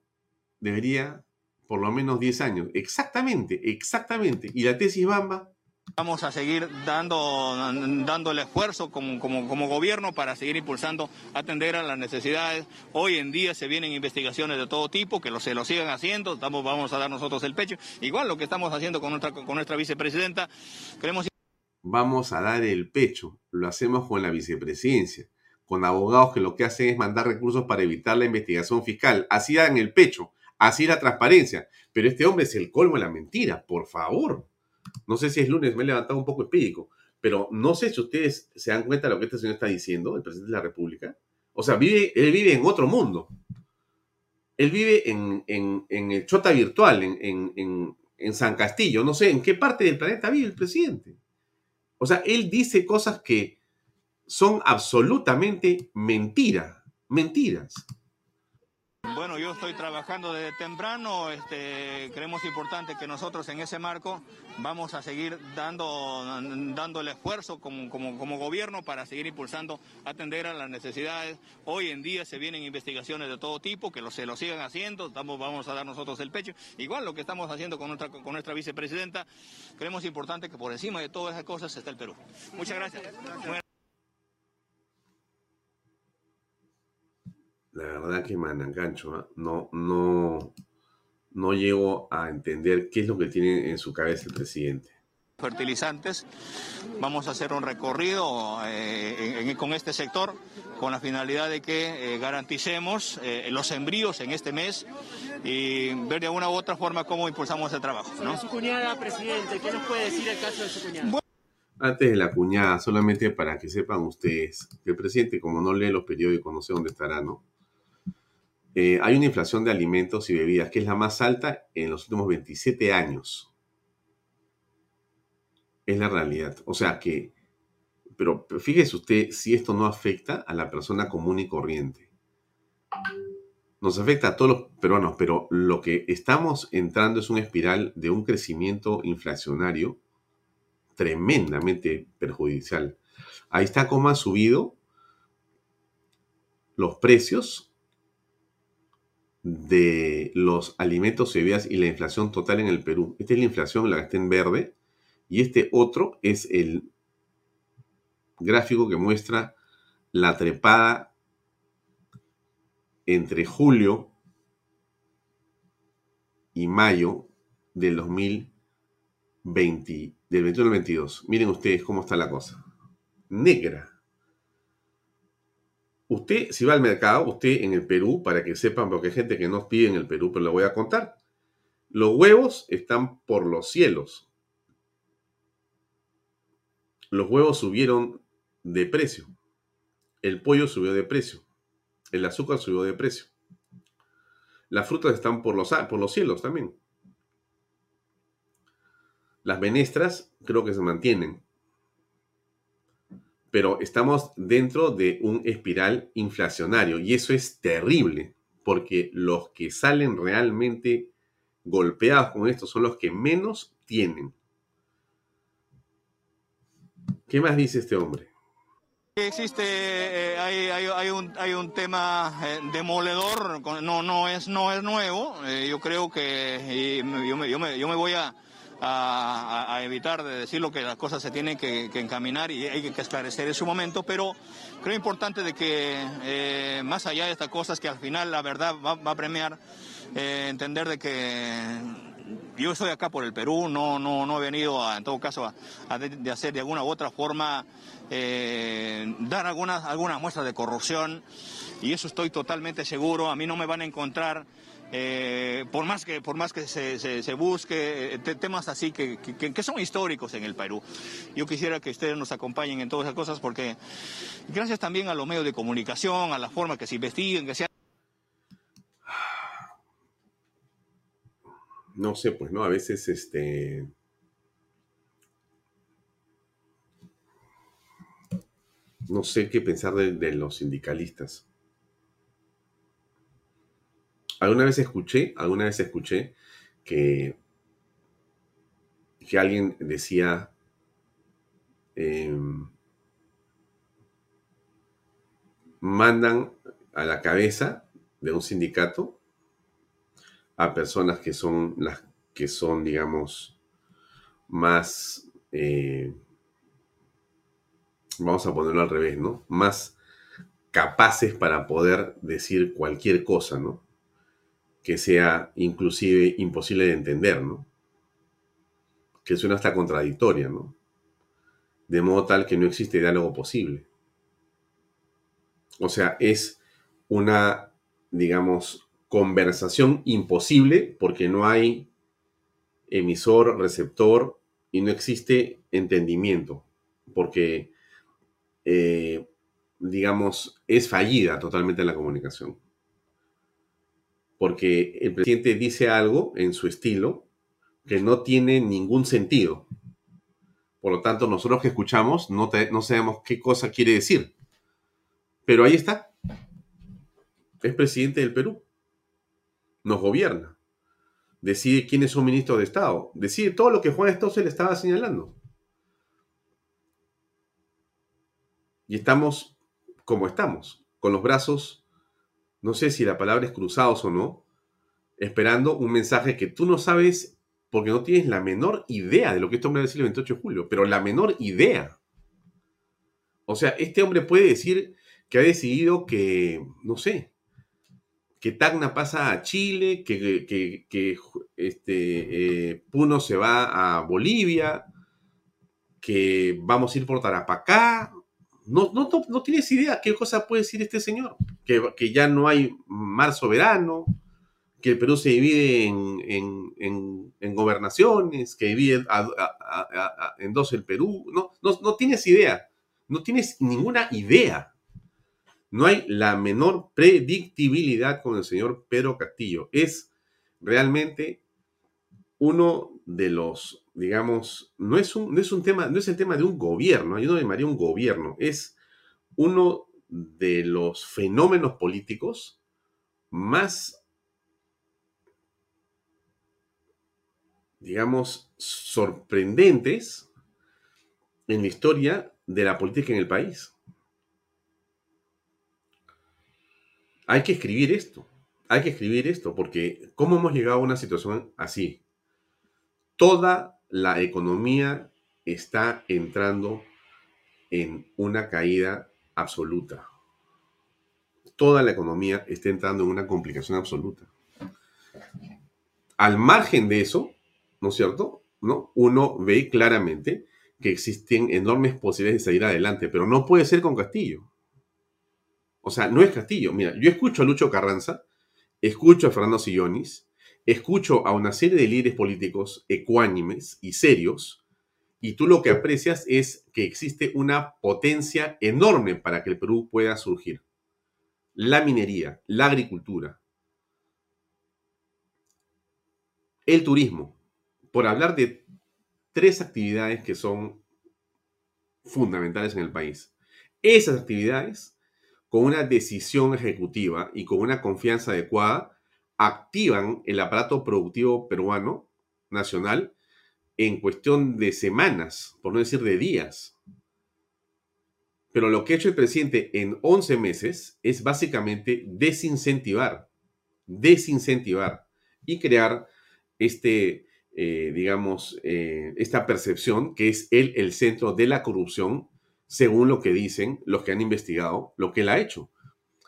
debería por lo menos 10 años. Exactamente, exactamente. Y la tesis Bamba, Vamos a seguir dando, dando el esfuerzo como, como, como gobierno para seguir impulsando, atender a las necesidades. Hoy en día se vienen investigaciones de todo tipo, que lo, se lo sigan haciendo, estamos, vamos a dar nosotros el pecho. Igual lo que estamos haciendo con nuestra, con nuestra vicepresidenta, queremos vamos a dar el pecho. Lo hacemos con la vicepresidencia, con abogados que lo que hacen es mandar recursos para evitar la investigación fiscal. Así dan el pecho, así la transparencia. Pero este hombre es el colmo de la mentira, por favor. No sé si es lunes, me he levantado un poco espírico, pero no sé si ustedes se dan cuenta de lo que este señor está diciendo, el presidente de la República. O sea, vive, él vive en otro mundo. Él vive en, en- en el Chota virtual, en, en- en- en San Castillo. No sé en qué parte del planeta vive el presidente. O sea, él dice cosas que son absolutamente mentiras. Mentiras. Bueno, yo estoy trabajando desde temprano, este, creemos importante que nosotros en ese marco vamos a seguir dando, dando el esfuerzo como, como, como gobierno para seguir impulsando, atender a las necesidades. Hoy en día se vienen investigaciones de todo tipo, que lo, se lo sigan haciendo, estamos, vamos a dar nosotros el pecho. Igual lo que estamos haciendo con nuestra, con nuestra vicepresidenta, creemos importante que por encima de todas esas cosas está el Perú. Muchas gracias. La verdad que me engancho. ¿ah? No, no, no llego a entender qué es lo que tiene en su cabeza el presidente. fertilizantes. Vamos a hacer un recorrido eh, en- en- con este sector con la finalidad de que eh, garanticemos eh, los sembríos en este mes y ver de una u otra forma cómo impulsamos el trabajo. ¿no? Sobre su cuñada, presidente, ¿qué nos puede decir el caso de su cuñada? Antes de la cuñada, solamente para que sepan ustedes que el presidente, como no lee los periódicos, no sé dónde estará, ¿no? Eh, hay una inflación de alimentos y bebidas que es la más alta en los últimos 27 años. Es la realidad. O sea que, pero, pero fíjese usted si esto no afecta a la persona común y corriente. Nos afecta a todos los peruanos, pero lo que estamos entrando es una espiral de un crecimiento inflacionario tremendamente perjudicial. Ahí está cómo han subido los precios de los alimentos y y la inflación total en el Perú. Esta es la inflación, la que está en verde, y este otro es el gráfico que muestra la trepada entre julio y mayo del 2020, del 21 al 22. Miren ustedes cómo está la cosa. Negra. Usted, si va al mercado, usted en el Perú, para que sepan, porque hay gente que no pide en el Perú, pero lo voy a contar. Los huevos están por los cielos. Los huevos subieron de precio. El pollo subió de precio. El azúcar subió de precio. Las frutas están por los, por los cielos también. Las menestras creo que se mantienen. Pero estamos dentro de un espiral inflacionario y eso es terrible porque los que salen realmente golpeados con esto son los que menos tienen. ¿Qué más dice este hombre? Existe, eh, hay, hay, un, hay un tema eh, demoledor, no, no, es, no es nuevo. eh, yo creo que yo, me, yo, me, yo me voy a, a- evitar de decir lo que las cosas se tienen que, encaminar y hay que esclarecer en su momento, pero creo importante de que eh, más allá de estas cosas que al final la verdad va, a premiar, eh, entender de que yo estoy acá por el Perú, no, no, no he venido a, en todo caso a, de hacer de alguna u otra forma eh, dar algunas, algunas muestras de corrupción y eso estoy totalmente seguro. A mí no me van a encontrar eh, por más que, por más que se, se, busque eh, temas así que, que, que, son históricos en el Perú. Yo quisiera que ustedes nos acompañen en todas esas cosas porque gracias también a los medios de comunicación, a la forma que se investiguen, que sea... No sé, pues no, a veces este... No sé qué pensar de, de los sindicalistas. Alguna vez escuché, alguna vez escuché que, que alguien decía, em, mandan a la cabeza de un sindicato a personas que son las que son, digamos, más, eh, vamos a ponerlo al revés, ¿no? Más capaces para poder decir cualquier cosa, ¿no? Que sea inclusive imposible de entender, ¿no? Que suena hasta contradictoria, ¿no? De modo tal que no existe diálogo posible. O sea, es una, digamos, conversación imposible porque no hay emisor, receptor y no existe entendimiento, porque, eh, digamos, es fallida totalmente la comunicación porque el presidente dice algo en su estilo que no tiene ningún sentido. Por lo tanto, nosotros que escuchamos no, sabemos qué cosa quiere decir. Pero ahí está. Es presidente del Perú. Nos gobierna. Decide quiénes son ministros de Estado. Decide todo lo que Juan se le estaba señalando. Y estamos como estamos, con los brazos no sé si la palabra es cruzados o no, esperando un mensaje que tú no sabes porque no tienes la menor idea de lo que este hombre va a decir el 28 de julio, pero la menor idea. O sea, este hombre puede decir que ha decidido que, no sé, que Tacna pasa a Chile, que, que, este, eh, Puno se va a Bolivia, que vamos a ir por Tarapacá, no, no, no, tienes idea qué cosa puede decir este señor. Que, ya no hay mar soberano, que el Perú se divide en, gobernaciones, que divide en dos el Perú. No, no, no tienes idea. No tienes ninguna idea. No hay la menor predictibilidad con el señor Pedro Castillo. Es realmente uno de los digamos, no es un, no es un tema, no es el tema de un gobierno, yo no llamaría un gobierno, es uno de los fenómenos políticos más, digamos, sorprendentes en la historia de la política en el país. Hay que escribir esto, hay que escribir esto, porque ¿cómo hemos llegado a una situación así? Toda la economía está entrando en una caída absoluta. Toda la economía está entrando en una complicación absoluta. Al margen de eso, ¿no es cierto? ¿No? Uno ve claramente que existen enormes posibilidades de salir adelante, pero no puede ser con Castillo. O sea, no es Castillo. Mira, yo escucho a Lucho Carranza, escucho a Fernando Sillonis, escucho a una serie de líderes políticos ecuánimes y serios, y tú lo que aprecias es que existe una potencia enorme para que el Perú pueda surgir. La minería, la agricultura, el turismo, por hablar de tres actividades que son fundamentales en el país. Esas actividades, con una decisión ejecutiva y con una confianza adecuada, activan el aparato productivo peruano nacional en cuestión de semanas, por no decir de días. Pero lo que ha hecho el presidente en 11 meses es básicamente desincentivar, desincentivar y crear este, eh, digamos, eh, esta percepción que es él el centro de la corrupción, según lo que dicen los que han investigado lo que él ha hecho,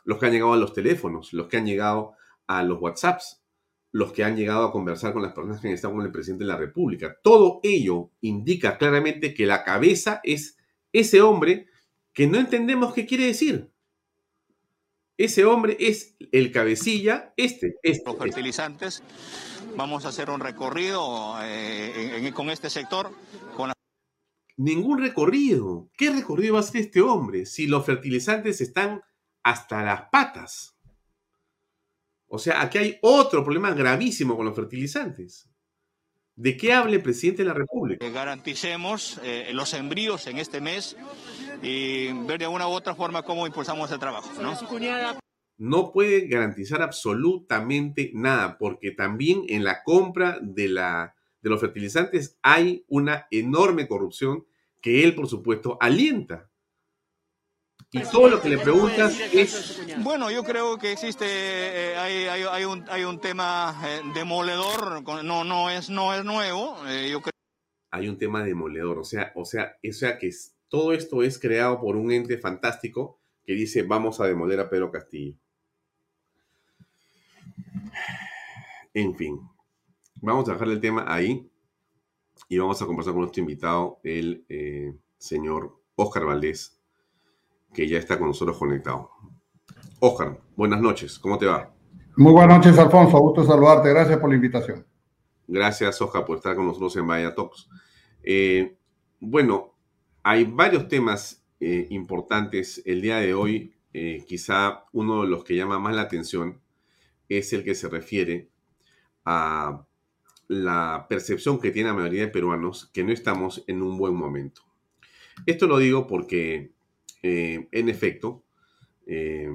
los que han llegado a los teléfonos, los que han llegado a los WhatsApps, los que han llegado a conversar con las personas que han estado con el presidente de la República. Todo ello indica claramente que la cabeza es ese hombre que no entendemos qué quiere decir. Ese hombre es el cabecilla, este, este. Los este. fertilizantes. Vamos a hacer un recorrido eh, en- en- con este sector, con Ningún recorrido. ¿Qué recorrido va a hacer este hombre si los fertilizantes están hasta las patas? O sea, aquí hay otro problema gravísimo con los fertilizantes. ¿De qué habla el presidente de la República? que garanticemos eh, los envíos en este mes y ver de alguna u otra forma cómo impulsamos el trabajo. ¿no? No puede garantizar absolutamente nada, porque también en la compra de, la, de los fertilizantes hay una enorme corrupción que él, por supuesto, alienta. Y todo lo que le ¿qué nos puede preguntas es? Bueno, yo creo que existe, eh, hay, hay- hay un, hay un tema eh, demoledor, no, no, es, no es nuevo, eh, yo creo hay un tema demoledor. O sea, o sea, o sea que es- todo esto es creado por un ente fantástico que dice vamos a demoler a Pedro Castillo. En fin, vamos a dejar el tema ahí y vamos a conversar con nuestro invitado, el eh, señor Oscar Valdés, que ya está con nosotros conectado. Oscar, buenas noches, ¿cómo te va? Muy buenas noches, Alfonso. Gusto saludarte. Gracias por la invitación. Gracias, Oscar, por estar con nosotros en Vaya Talks. Eh, bueno, hay varios temas eh, importantes el día de hoy. Eh, quizá uno de los que llama más la atención es el que se refiere a la percepción que tiene la mayoría de peruanos que no estamos en un buen momento. Esto lo digo porque, eh, en efecto, eh,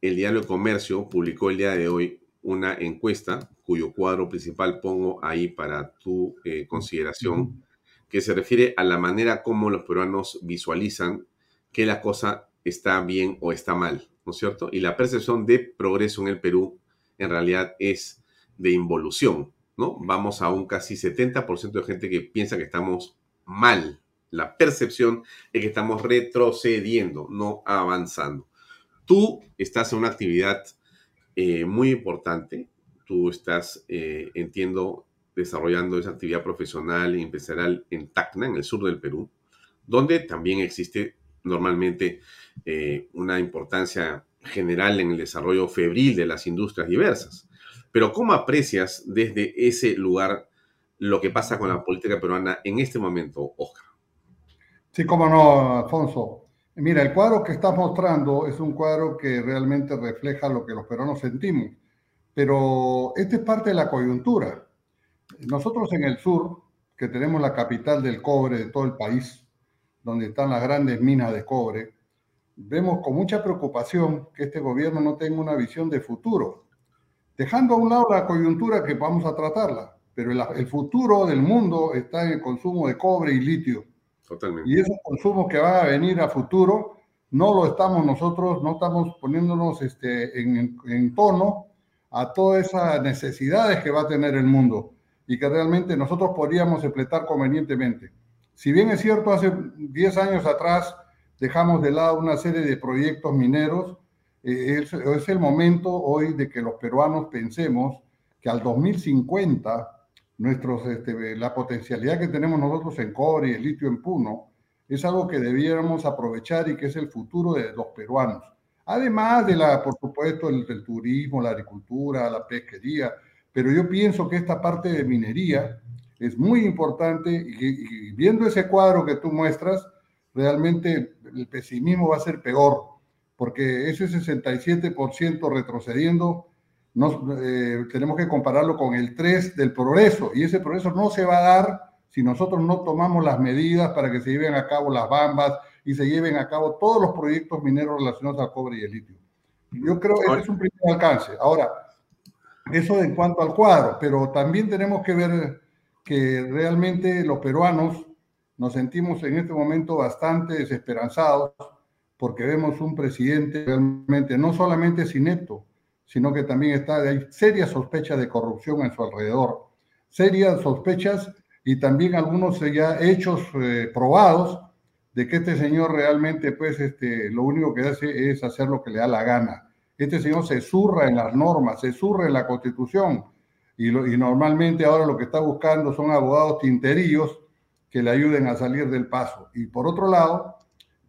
el diario de Comercio publicó el día de hoy una encuesta cuyo cuadro principal pongo ahí para tu eh, consideración, que se refiere a la manera como los peruanos visualizan que la cosa está bien o está mal, ¿no es cierto? Y la percepción de progreso en el Perú en realidad es de involución, ¿no? Vamos a un casi 70% de gente que piensa que estamos mal. La percepción es que estamos retrocediendo, no avanzando. Tú estás en una actividad eh, muy importante. Tú estás, eh, entiendo, desarrollando esa actividad profesional y empresarial en Tacna, en el sur del Perú, donde también existe normalmente eh, una importancia general en el desarrollo febril de las industrias diversas. Pero ¿cómo aprecias desde ese lugar lo que pasa con la política peruana en este momento, Oscar? Sí, cómo no, Alfonso. Mira, el cuadro que estás mostrando es un cuadro que realmente refleja lo que los peruanos sentimos, pero esta es parte de la coyuntura. Nosotros en el sur, que tenemos la capital del cobre de todo el país, donde están las grandes minas de cobre, vemos con mucha preocupación que este gobierno no tenga una visión de futuro, dejando a un lado la coyuntura que vamos a tratarla, pero el, futuro del mundo está en el consumo de cobre y litio. Totalmente. Y esos consumos que van a venir a futuro, no lo estamos nosotros, no estamos poniéndonos este, en, en tono a todas esas necesidades que va a tener el mundo y que realmente nosotros podríamos explotar convenientemente. Si bien es cierto, hace 10 años atrás dejamos de lado una serie de proyectos mineros, eh, es el momento hoy de que los peruanos pensemos que al 2050 nuestros, este, la potencialidad que tenemos nosotros en cobre y el litio en Puno es algo que debiéramos aprovechar y que es el futuro de los peruanos. Además de la, por supuesto, el, el turismo, la agricultura, la pesquería, pero yo pienso que esta parte de minería es muy importante y, y viendo ese cuadro que tú muestras, realmente el pesimismo va a ser peor, porque ese 67% retrocediendo nos, eh, tenemos que compararlo con el 3 del progreso y ese progreso no se va a dar si nosotros no tomamos las medidas para que se lleven a cabo las bambas y se lleven a cabo todos los proyectos mineros relacionados al cobre y el litio. Yo creo que ese es un primer alcance. Ahora, eso en cuanto al cuadro, pero también tenemos que ver que realmente los peruanos nos sentimos en este momento bastante desesperanzados porque vemos un presidente realmente no solamente es inepto, sino que también está, hay serias sospechas de corrupción en su alrededor, serias sospechas y también algunos ya hechos eh, probados de que este señor realmente, pues, este, lo único que hace es hacer lo que le da la gana. Este señor se zurra en las normas, se zurra en la constitución y, normalmente ahora lo que está buscando son abogados tinterillos que le ayuden a salir del paso. Y por otro lado,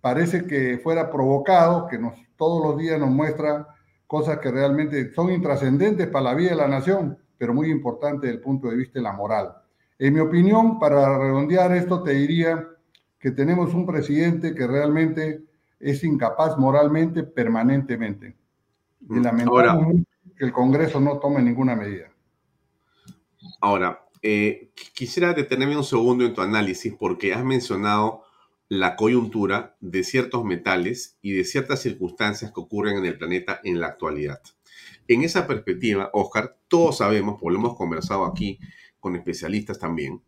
parece que fuera provocado, que todos los días nos muestra cosas que realmente son intrascendentes para la vida de la nación, pero muy importantes desde el punto de vista de la moral. En mi opinión, para redondear esto, te diría que tenemos un presidente que realmente es incapaz moralmente permanentemente. Y lamentamos que el Congreso no tome ninguna medida. Ahora, eh, quisiera detenerme un segundo en tu análisis porque has mencionado la coyuntura de ciertos metales y de ciertas circunstancias que ocurren en el planeta en la actualidad. En esa perspectiva, Oscar, todos sabemos, porque lo hemos conversado aquí con especialistas también,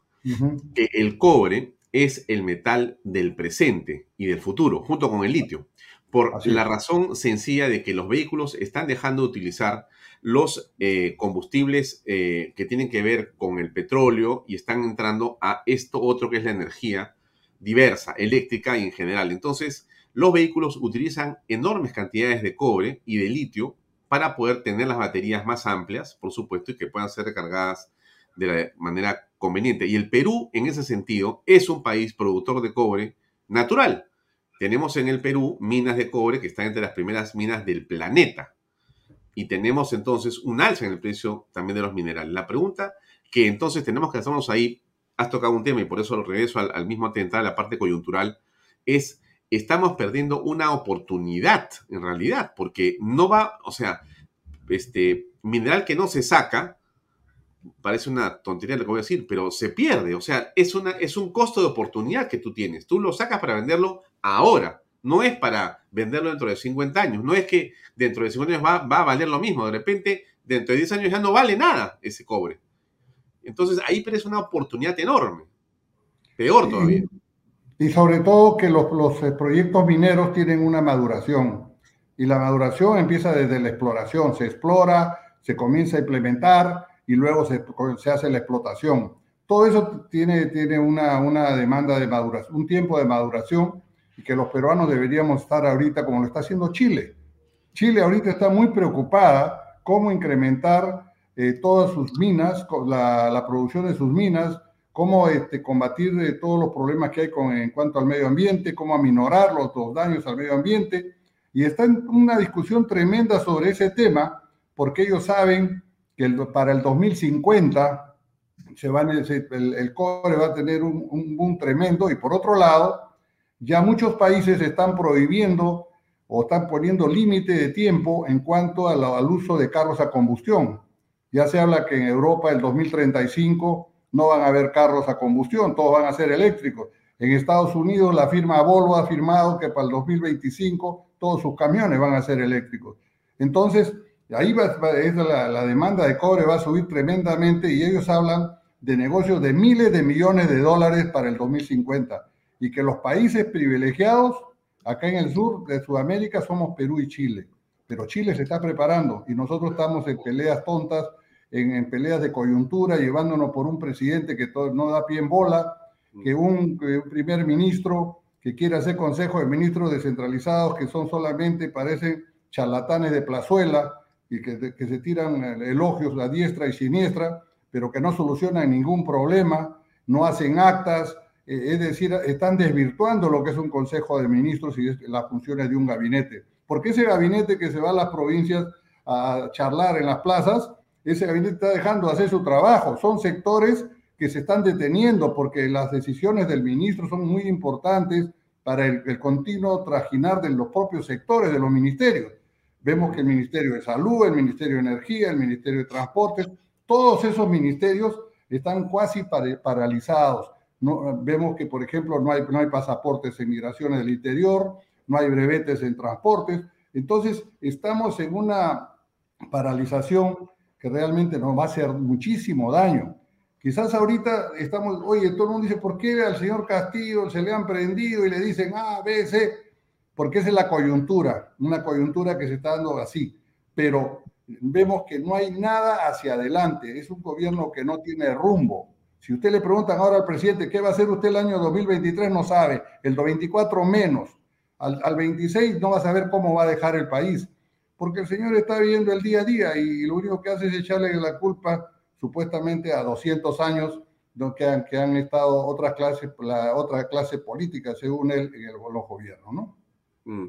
que el cobre es el metal del presente y del futuro, junto con el litio, por la razón sencilla de que los vehículos están dejando de utilizar los eh, combustibles eh, que tienen que ver con el petróleo y están entrando a esto otro que es la energía diversa, eléctrica y en general. Entonces, los vehículos utilizan enormes cantidades de cobre y de litio para poder tener las baterías más amplias, por supuesto, y que puedan ser recargadas de la manera conveniente. Y el Perú, en ese sentido, es un país productor de cobre natural. Tenemos en el Perú minas de cobre que están entre las primeras minas del planeta. Y tenemos entonces un alza en el precio también de los minerales. La pregunta que entonces tenemos que hacernos ahí has tocado un tema y por eso regreso al, mismo atentado, a la parte coyuntural, es estamos perdiendo una oportunidad en realidad, porque no va, o sea, este mineral que no se saca, parece una tontería lo que voy a decir, pero se pierde, o sea, es, una, es un costo de oportunidad que tú tienes, tú lo sacas para venderlo ahora, no es para venderlo dentro de 50 años, no es que dentro de 50 años va, va a valer lo mismo, de repente dentro de 10 años ya no vale nada ese cobre. Entonces ahí es una oportunidad enorme. Peor todavía. Y, sobre todo que los, los, eh, proyectos mineros tienen una maduración. Y la maduración empieza desde la exploración. Se explora, se comienza a implementar y luego se, se hace la explotación. Todo eso tiene, tiene una, una demanda de maduración, un tiempo de maduración y que los peruanos deberíamos estar ahorita como lo está haciendo Chile. Chile ahorita está muy preocupada cómo incrementar eh, todas sus minas, la, la, producción de sus minas, cómo este, combatir eh, todos los problemas que hay con, en cuanto al medio ambiente, cómo aminorar los, los daños al medio ambiente. Y está en una discusión tremenda sobre ese tema, porque ellos saben que el, para el 2050 se van, el, el, cobre va a tener un, un boom tremendo y por otro lado, ya muchos países están prohibiendo o están poniendo límite de tiempo en cuanto al uso de carros a combustión. Ya se habla que en Europa el 2035 no van a haber carros a combustión, todos van a ser eléctricos. En Estados Unidos la firma Volvo ha firmado que para el 2025 todos sus camiones van a ser eléctricos. Entonces, ahí es la, la demanda de cobre va a subir tremendamente y ellos hablan de negocios de miles de millones de dólares para el 2050 y que los países privilegiados acá en el sur de Sudamérica somos Perú y Chile. Pero Chile se está preparando y nosotros estamos en peleas tontas en, peleas de coyuntura, llevándonos por un presidente que no da pie en bola, que un, primer ministro que quiere hacer consejo de ministros descentralizados que son solamente, parecen charlatanes de plazuela y que, que se tiran elogios a diestra y siniestra, pero que no solucionan ningún problema, no hacen actas, eh, es decir, están desvirtuando lo que es un consejo de ministros y las funciones de un gabinete. Porque ese gabinete que se va a las provincias a charlar en las plazas, ese gabinete está dejando de hacer su trabajo. Son sectores que se están deteniendo porque las decisiones del ministro son muy importantes para el, continuo trajinar de los propios sectores de los ministerios. Vemos que el Ministerio de Salud, el Ministerio de Energía, el Ministerio de Transportes, todos esos ministerios están casi paralizados. No, vemos que, por ejemplo, no hay, no hay pasaportes en migraciones del interior, no hay brevetes en transportes. Entonces, estamos en una paralización que realmente nos va a hacer muchísimo daño. Quizás ahorita estamos, oye, todo el mundo dice, ¿por qué al señor Castillo se le han prendido y le dicen A, B, C? Porque esa es la coyuntura, una coyuntura que se está dando así. Pero vemos que no hay nada hacia adelante, es un gobierno que no tiene rumbo. Si usted le preguntan ahora al presidente, ¿qué va a hacer usted el año 2023? No sabe, el 2024 menos, al, al 26 no va a saber cómo va a dejar el país porque el señor está viviendo el día a día y lo único que hace es echarle la culpa supuestamente a 200 años que, han, que han estado otras clases, la otra clase política, según él, en el, los gobiernos, ¿no? Mm.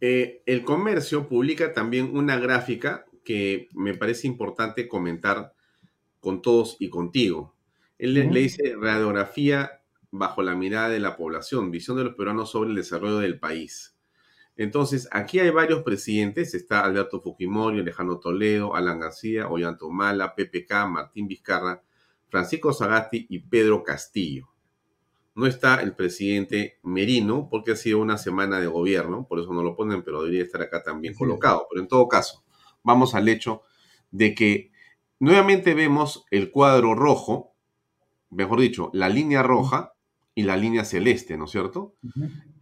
Eh, el comercio publica también una gráfica que me parece importante comentar con todos y contigo. Él le, le dice radiografía bajo la mirada de la población, visión de los peruanos sobre el desarrollo del país. Entonces, aquí hay varios presidentes, está Alberto Fujimori, Alejandro Toledo, Alan García, Ollanta Humala, PPK, Martín Vizcarra, Francisco Sagasti y Pedro Castillo. No está el presidente Merino porque ha sido una semana de gobierno, por eso no lo ponen, pero debería estar acá también colocado. Pero en todo caso, vamos al hecho de que nuevamente vemos el cuadro rojo, mejor dicho, la línea roja y la línea celeste, ¿no es cierto?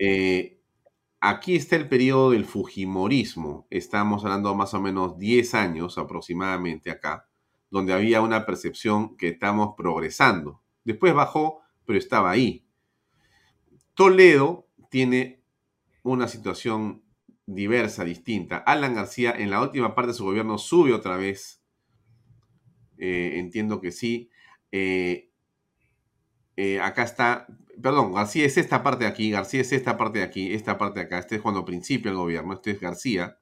eh, aquí está el periodo del Fujimorismo. Estamos hablando más o menos 10 años aproximadamente acá, donde había una percepción que estamos progresando. Después bajó, pero estaba ahí. Toledo tiene una situación diversa, distinta. Alan García en la última parte de su gobierno sube otra vez. Eh, entiendo que sí. Eh, eh, acá está, perdón, García es esta parte de aquí, García es esta parte de aquí, esta parte de acá. Este es cuando principia el gobierno, este es García.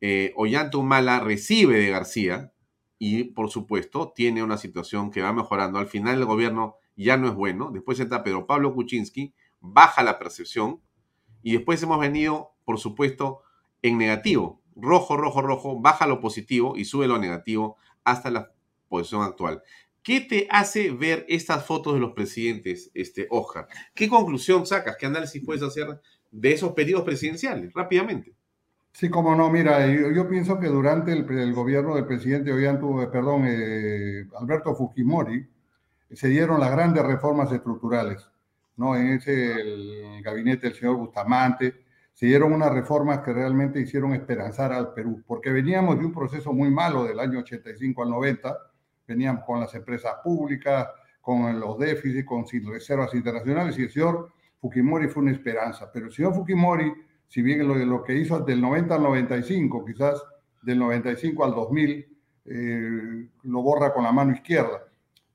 Eh, Ollanta Humala recibe de García y, por supuesto, tiene una situación que va mejorando. Al final el gobierno ya no es bueno. Después entra Pedro Pablo Kuczynski, baja la percepción y después hemos venido, por supuesto, en negativo. Rojo, rojo, rojo, baja lo positivo y sube lo negativo hasta la posición actual. ¿Qué te hace ver estas fotos de los presidentes, este, Oscar? ¿Qué conclusión sacas? ¿Qué análisis puedes hacer de esos periodos presidenciales? Rápidamente. Sí, como no, mira, yo, yo pienso que durante el, el, gobierno del presidente Ollantu, perdón, eh, Alberto Fujimori, se dieron las grandes reformas estructurales, ¿no? En ese el gabinete del señor Bustamante, se dieron unas reformas que realmente hicieron esperanzar al Perú, porque veníamos de un proceso muy malo del año 85 al 90, veníamos con las empresas públicas, con los déficits, con reservas internacionales, y el señor Fujimori fue una esperanza. Pero el señor Fujimori, si bien lo, lo que hizo del 90 al 95, quizás del 95 al 2000, eh, lo borra con la mano izquierda.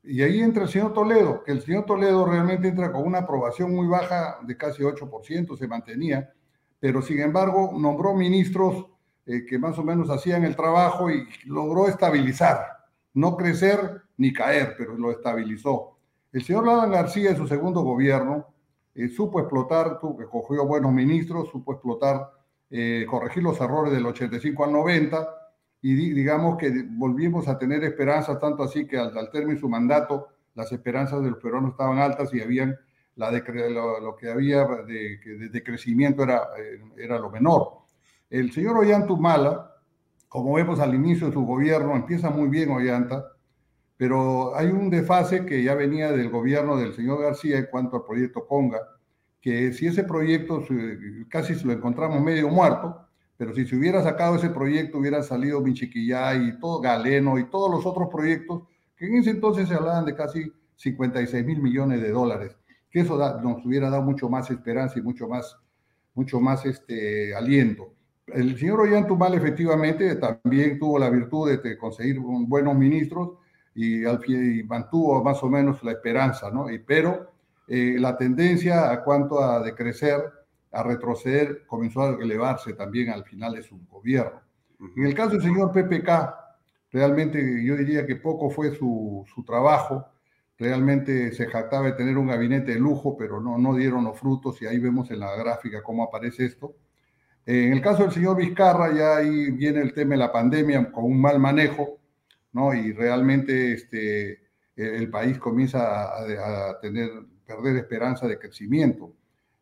Y ahí entra el señor Toledo, que el señor Toledo realmente entra con una aprobación muy baja de casi 8%, se mantenía, pero sin embargo nombró ministros eh, que más o menos hacían el trabajo y logró estabilizar no crecer ni caer, pero lo estabilizó. El señor Ladan García en su segundo gobierno eh, supo explotar, tuvo, buenos ministros, supo explotar, eh, corregir los errores del 85 al 90 y di, digamos que volvimos a tener esperanzas, tanto así que al, término de su mandato las esperanzas de los peruanos estaban altas y habían la de, lo, que había de, de, crecimiento era, eh, era lo menor. El señor Ollantumala, como vemos al inicio de su gobierno, empieza muy bien Ollanta, pero hay un desfase que ya venía del gobierno del señor García en cuanto al proyecto Conga, que si ese proyecto casi lo encontramos medio muerto, pero si se hubiera sacado ese proyecto hubiera salido Minchiquillá y todo Galeno y todos los otros proyectos que en ese entonces se hablaban de casi 56 mil millones de dólares, que eso da, nos hubiera dado mucho más esperanza y mucho más, mucho más este, aliento. El señor Ollantumal efectivamente también tuvo la virtud de conseguir buenos ministros y, y mantuvo más o menos la esperanza, ¿no? Y, pero eh, la tendencia a cuanto a decrecer, a retroceder, comenzó a elevarse también al final de su gobierno. En el caso del señor PPK, realmente yo diría que poco fue su, su trabajo, realmente se jactaba de tener un gabinete de lujo, pero no, no dieron los frutos y ahí vemos en la gráfica cómo aparece esto. En el caso del señor Vizcarra, ya ahí viene el tema de la pandemia con un mal manejo, ¿no? Y realmente este, el país comienza a, a tener, perder esperanza de crecimiento.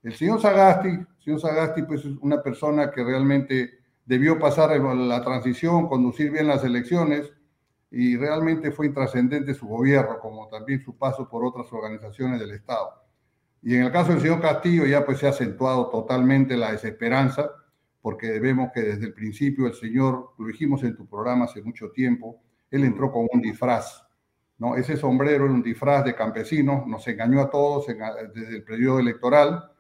El señor Sagasti, el señor Sagasti, pues es una persona que realmente debió pasar la transición, conducir bien las elecciones y realmente fue intrascendente su gobierno, como también su paso por otras organizaciones del Estado. Y en el caso del señor Castillo ya pues se ha acentuado totalmente la desesperanza, porque vemos que desde el principio el señor, lo dijimos en tu programa hace mucho tiempo, él entró con un disfraz, ¿no? Ese sombrero era un disfraz de campesino, nos engañó a todos en, desde el periodo electoral,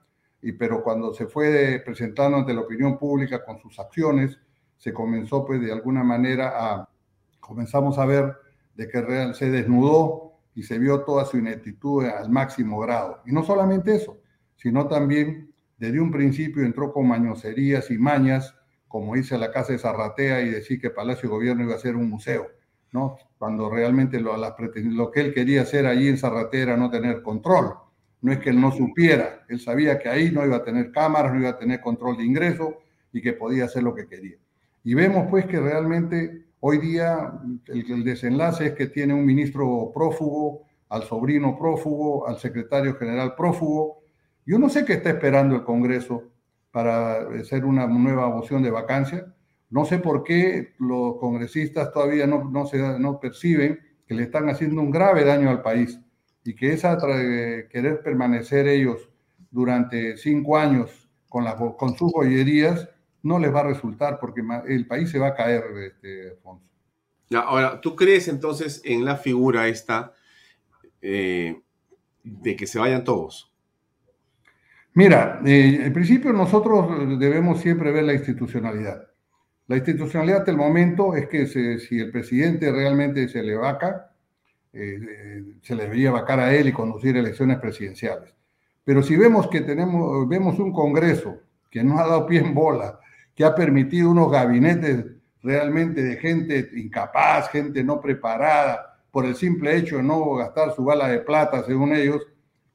y, pero cuando se fue presentando ante la opinión pública con sus acciones, se comenzó pues de alguna manera a, comenzamos a ver de que real, se desnudó y se vio toda su ineptitud al máximo grado. Y no solamente eso, sino también desde un principio entró con mañoserías y mañas, como dice la Casa de Zarratea, y decir que Palacio Gobierno iba a ser un museo, ¿no? Cuando realmente lo, que él quería hacer allí en Zarratea era no tener control. No es que él no supiera, él sabía que ahí no iba a tener cámaras, no iba a tener control de ingreso y que podía hacer lo que quería. Y vemos pues que realmente hoy día el desenlace es que tiene un ministro prófugo, al sobrino prófugo, al secretario general prófugo, yo no sé qué está esperando el Congreso para hacer una nueva moción de vacancia. No sé por qué los congresistas todavía no, no, se, no perciben que le están haciendo un grave daño al país y que esa querer permanecer ellos durante cinco años con, con sus joyerías no les va a resultar porque el país se va a caer, este, Alfonso. Ahora, ¿tú crees entonces en la figura esta eh, de que se vayan todos? Mira, eh, en principio nosotros debemos siempre ver la institucionalidad. La institucionalidad hasta el momento es que si el presidente realmente se le vaca, eh, se le debería vacar a él y conducir elecciones presidenciales. Pero si vemos que tenemos, vemos un Congreso que no ha dado pie en bola, que ha permitido unos gabinetes realmente de gente incapaz, gente no preparada, por el simple hecho de no gastar su bala de plata, según ellos,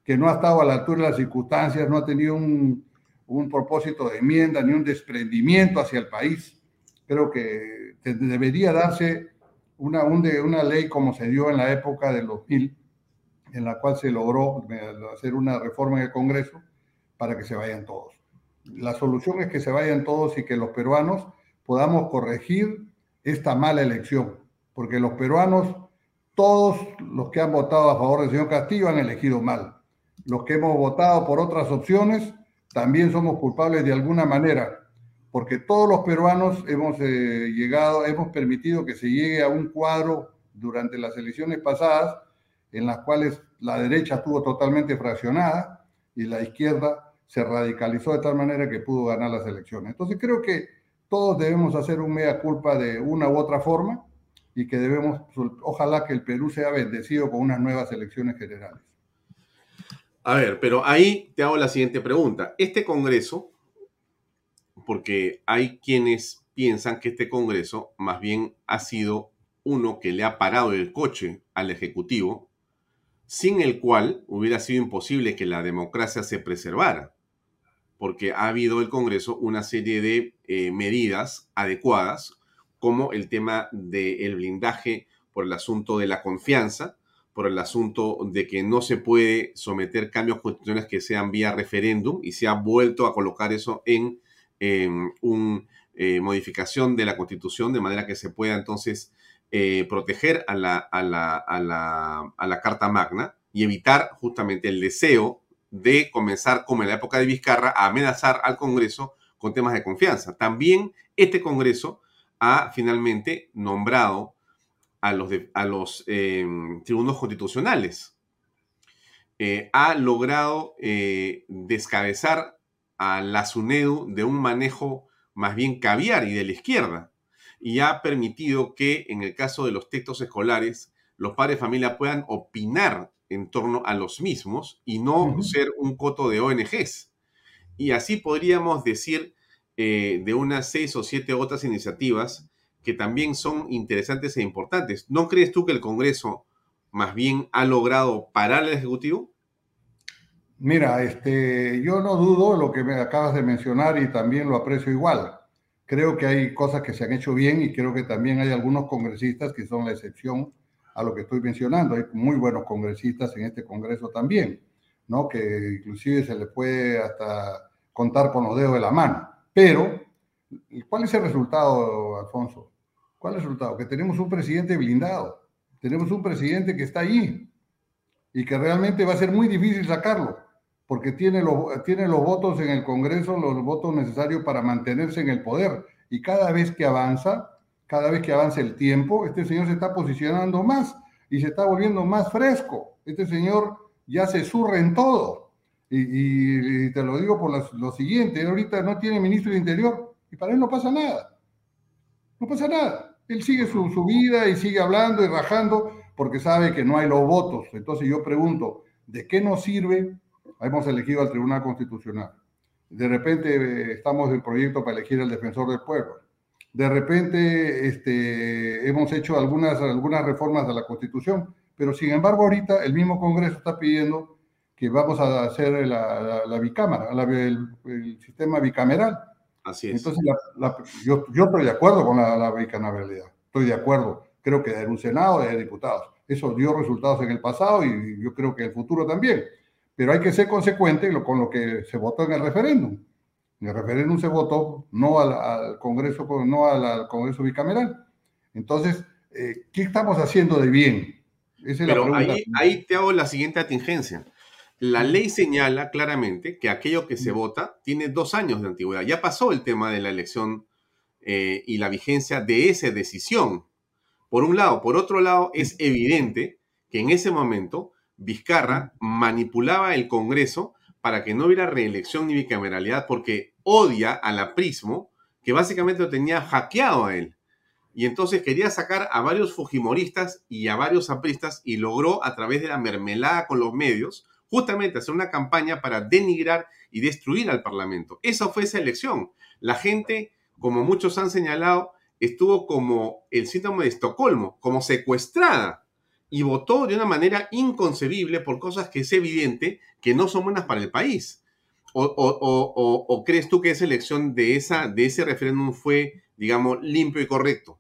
que no ha estado a la altura de las circunstancias, no ha tenido un, propósito de enmienda ni un desprendimiento hacia el país. Creo que debería darse una, una ley como se dio en la época de los mil, en la cual se logró eh, hacer una reforma en el Congreso para que se vayan todos. La solución es que se vayan todos y que los peruanos podamos corregir esta mala elección, porque los peruanos, todos los que han votado a favor del señor Castillo han elegido mal los que hemos votado por otras opciones, también somos culpables de alguna manera, porque todos los peruanos hemos eh, llegado, hemos permitido que se llegue a un cuadro durante las elecciones pasadas en las cuales la derecha estuvo totalmente fraccionada y la izquierda se radicalizó de tal manera que pudo ganar las elecciones. Entonces creo que todos debemos hacer un mea culpa de una u otra forma y que debemos, ojalá que el Perú sea bendecido con unas nuevas elecciones generales. A ver, pero ahí te hago la siguiente pregunta. Este Congreso, porque hay quienes piensan que este Congreso más bien ha sido uno que le ha parado el coche al Ejecutivo, sin el cual hubiera sido imposible que la democracia se preservara, porque ha habido el Congreso una serie de eh, medidas adecuadas, como el tema del blindaje por el asunto de la confianza, por el asunto de que no se puede someter cambios constitucionales que sean vía referéndum y se ha vuelto a colocar eso en una eh, modificación de la constitución de manera que se pueda entonces eh, proteger a la, a, la, a, la, a la Carta Magna y evitar justamente el deseo de comenzar, como en la época de Vizcarra, a amenazar al Congreso con temas de confianza. También este Congreso ha finalmente nombrado a los, a los em, tribunos constitucionales. Eh, ha logrado eh, descabezar a la SUNEDU de un manejo más bien caviar y de la izquierda, y ha permitido que en el caso de los textos escolares, los padres de familia puedan opinar en torno a los mismos y no ser un coto de ONGs. Y así podríamos decir eh, de unas seis o siete otras iniciativas que también son interesantes e importantes. ¿No crees tú que el Congreso más bien ha logrado parar al Ejecutivo? Mira, este, yo no dudo lo que me acabas de mencionar y también lo aprecio igual. Creo que hay cosas que se han hecho bien y creo que también hay algunos congresistas que son la excepción a lo que estoy mencionando. Hay muy buenos congresistas en este Congreso también, ¿no? Que inclusive se les puede hasta contar con los dedos de la mano. Pero, ¿cuál es el resultado, Alfonso? ¿Cuál es el resultado? Que tenemos un presidente blindado, tenemos un presidente que está ahí y que realmente va a ser muy difícil sacarlo, porque tiene los, tiene los votos en el Congreso, los votos necesarios para mantenerse en el poder. Y cada vez que avanza, cada vez que avanza el tiempo, este señor se está posicionando más y se está volviendo más fresco. Este señor ya se surre en todo. Y, te lo digo por lo siguiente, ahorita no tiene ministro de Interior y para él no pasa nada. No pasa nada. Él sigue su, vida y sigue hablando y rajando porque sabe que no hay los votos. Entonces yo pregunto, ¿de qué nos sirve? Hemos elegido al Tribunal Constitucional. De repente eh, estamos en proyecto para elegir al defensor del pueblo. De repente este, hemos hecho algunas, algunas reformas a la Constitución, pero sin embargo ahorita el mismo Congreso está pidiendo que vamos a hacer la, la, bicámara, el, sistema bicameral. Así es. Entonces, yo, yo, estoy de acuerdo con la, bicameralidad, estoy de acuerdo. Creo que de un Senado, de diputados. Eso dio resultados en el pasado y yo creo que en el futuro también. Pero hay que ser consecuente con lo que se votó en el referéndum. En el referéndum se votó no al, Congreso, no al, Congreso bicameral. Entonces, eh, ¿qué estamos haciendo de bien? Pero ahí, ahí te hago la siguiente atingencia. La ley señala claramente que aquello que se vota tiene dos años de antigüedad. Ya pasó el tema de la elección eh, y la vigencia de esa decisión. Por un lado. Por otro lado, es evidente que en ese momento Vizcarra manipulaba el Congreso para que no hubiera reelección ni bicameralidad porque odia al aprismo que básicamente lo tenía hackeado a él. Y entonces quería sacar a varios fujimoristas y a varios apristas y logró a través de la mermelada con los medios justamente hacer una campaña para denigrar y destruir al Parlamento. Esa fue esa elección. La gente, como muchos han señalado, estuvo como el síndrome de Estocolmo, como secuestrada, y votó de una manera inconcebible por cosas que es evidente que no son buenas para el país. ¿O, crees tú que esa elección de, esa, de ese referéndum fue, digamos, limpio y correcto?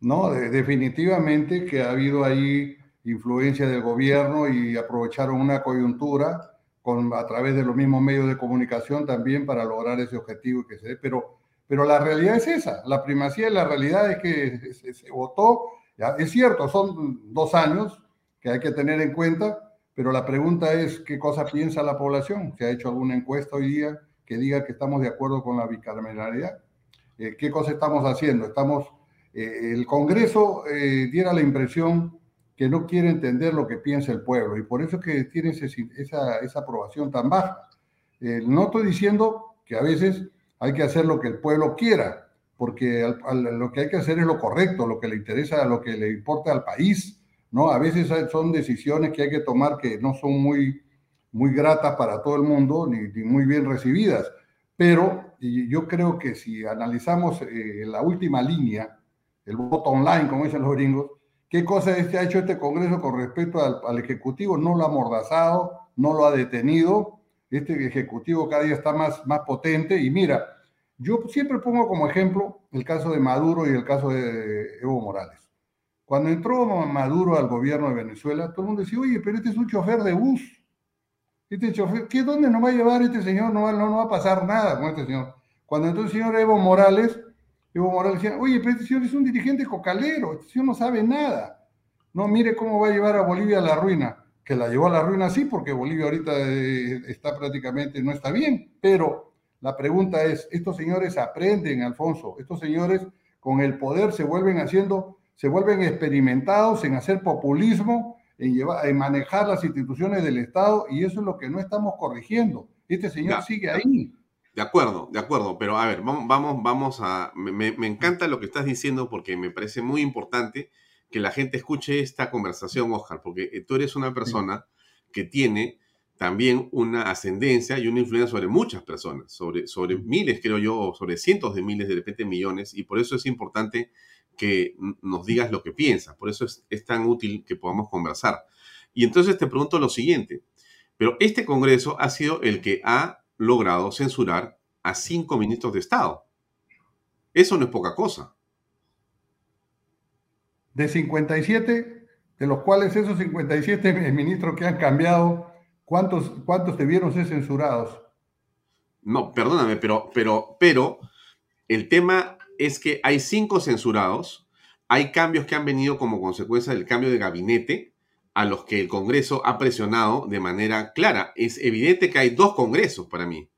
No, definitivamente que ha habido ahí influencia del gobierno y aprovecharon una coyuntura con, a través de los mismos medios de comunicación también para lograr ese objetivo que se Pero, pero la realidad es esa, la primacía de la realidad es que se, votó, ya, es cierto, son dos años que hay que tener en cuenta, pero la pregunta es qué cosa piensa la población. ¿Se ha hecho alguna encuesta hoy día que diga que estamos de acuerdo con la bicameralidad? Eh, ¿Qué cosa estamos haciendo? Estamos, eh, el Congreso eh, diera la impresión que no quiere entender lo que piensa el pueblo y por eso es que tiene esa, esa aprobación tan baja. Eh, no estoy diciendo que a veces hay que hacer lo que el pueblo quiera, porque lo que hay que hacer es lo correcto, lo que le interesa, lo que le importa al país, ¿no? A veces son decisiones que hay que tomar que no son muy, muy gratas para todo el mundo ni, muy bien recibidas, pero yo creo que si analizamos eh, la última línea, el voto online, como dicen los gringos, ¿Qué cosa ha hecho este Congreso con respecto al, Ejecutivo? No lo ha amordazado, no lo ha detenido. Este Ejecutivo cada día está más, más potente. Y mira, yo siempre pongo como ejemplo el caso de Maduro y el caso de Evo Morales. Cuando entró Maduro al gobierno de Venezuela, todo el mundo decía, oye, pero este es un chofer de bus. Este chofer, ¿qué dónde nos va a llevar este señor? No, no, no va a pasar nada con este señor. Cuando entró el señor Evo Morales, Evo Morales decía, oye, pero este señor es un dirigente cocalero, este señor no sabe nada. No, mire cómo va a llevar a Bolivia a la ruina. Que la llevó a la ruina sí, porque Bolivia ahorita eh, está prácticamente, no está bien. Pero la pregunta es, estos señores aprenden, Alfonso, estos señores con el poder se vuelven haciendo, se vuelven experimentados en hacer populismo, en, llevar, en manejar las instituciones del Estado, y eso es lo que no estamos corrigiendo. Este señor sigue ahí. De acuerdo, de acuerdo, pero a ver, vamos, vamos, a... Me, encanta lo que estás diciendo porque me parece muy importante que la gente escuche esta conversación, Oscar, porque eh, tú eres una persona que tiene también una ascendencia y una influencia sobre muchas personas, sobre, sobre miles, creo yo, sobre cientos de miles, de repente millones, y por eso es importante que nos digas lo que piensas, por eso es, es tan útil que podamos conversar. Y entonces te pregunto lo siguiente, pero este Congreso ha sido el que ha logrado censurar a cinco ministros de Estado. Eso no es poca cosa. De 57, de los cuales esos 57 ministros que han cambiado, ¿cuántos, cuántos debieron ser censurados? No, perdóname, pero, pero, pero el tema es que hay cinco censurados, hay cambios que han venido como consecuencia del cambio de gabinete, a los que el Congreso ha presionado de manera clara. Es evidente que hay dos Congresos para mí.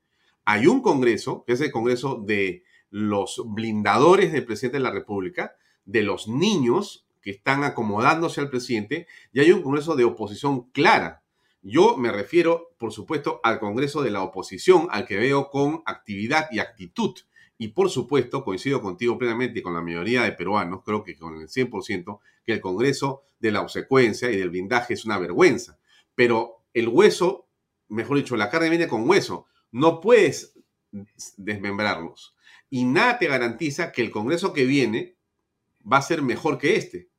Hay un Congreso, que es el Congreso de los blindadores del presidente de la República, de los niños que están acomodándose al presidente, y hay un Congreso de oposición clara. Yo me refiero, por supuesto, al Congreso de la oposición, al que veo con actividad y actitud, y por supuesto, coincido contigo plenamente y con la mayoría de peruanos, creo que con el 100%, que el Congreso de la obsecuencia y del blindaje es una vergüenza. Pero el hueso, mejor dicho, la carne viene con hueso. No puedes desmembrarlos. Y nada te garantiza que el Congreso que viene va a ser mejor que este.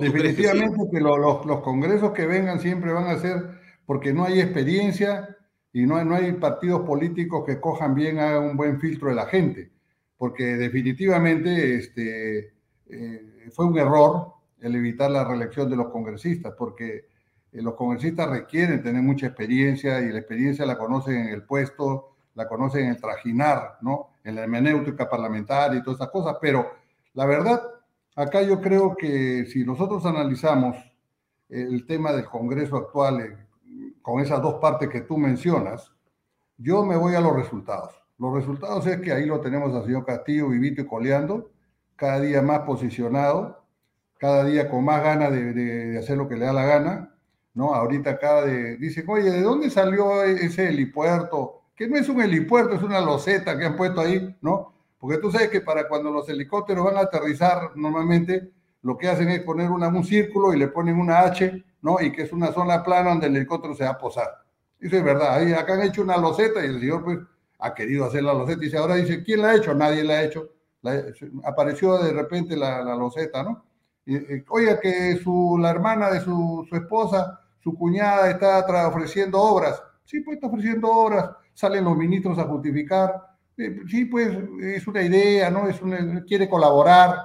Definitivamente que, los, los, congresos que vengan siempre van a ser porque no hay experiencia y no no hay partidos políticos que cojan bien, hagan un buen filtro de la gente. Porque definitivamente este, eh, fue un error el evitar la reelección de los congresistas, porque eh, los congresistas requieren tener mucha experiencia y la experiencia la conocen en el puesto, la conocen en el trajinar, ¿no? En la hermenéutica parlamentaria y todas esas cosas, pero la verdad, acá yo creo que si nosotros analizamos el tema del Congreso actual eh, con esas dos partes que tú mencionas, yo me voy a los resultados. Los resultados es que ahí lo tenemos al señor Castillo vivito y coleando, cada día más posicionado, cada día con más ganas de, hacer lo que le da la gana, ¿no? Ahorita cada de, dicen, oye, ¿de dónde salió ese helipuerto? Que no es un helipuerto, es una loseta que han puesto ahí, ¿no? Porque tú sabes que para cuando los helicópteros van a aterrizar, normalmente lo que hacen es poner una, un círculo y le ponen una H, ¿no? Y que es una zona plana donde el helicóptero se va a posar. Eso es verdad. Ahí, acá han hecho una loseta y el señor, pues, ha querido hacer la loseta. Dice, ahora dice, ¿quién la ha hecho? Nadie la ha hecho. apareció de repente la, la loseta, ¿no? Oiga, que su, la hermana de su, su esposa, su cuñada, está ofreciendo obras. Sí, pues está ofreciendo obras. Salen los ministros a justificar eh, sí, pues es una idea, ¿no? Es una, quiere colaborar.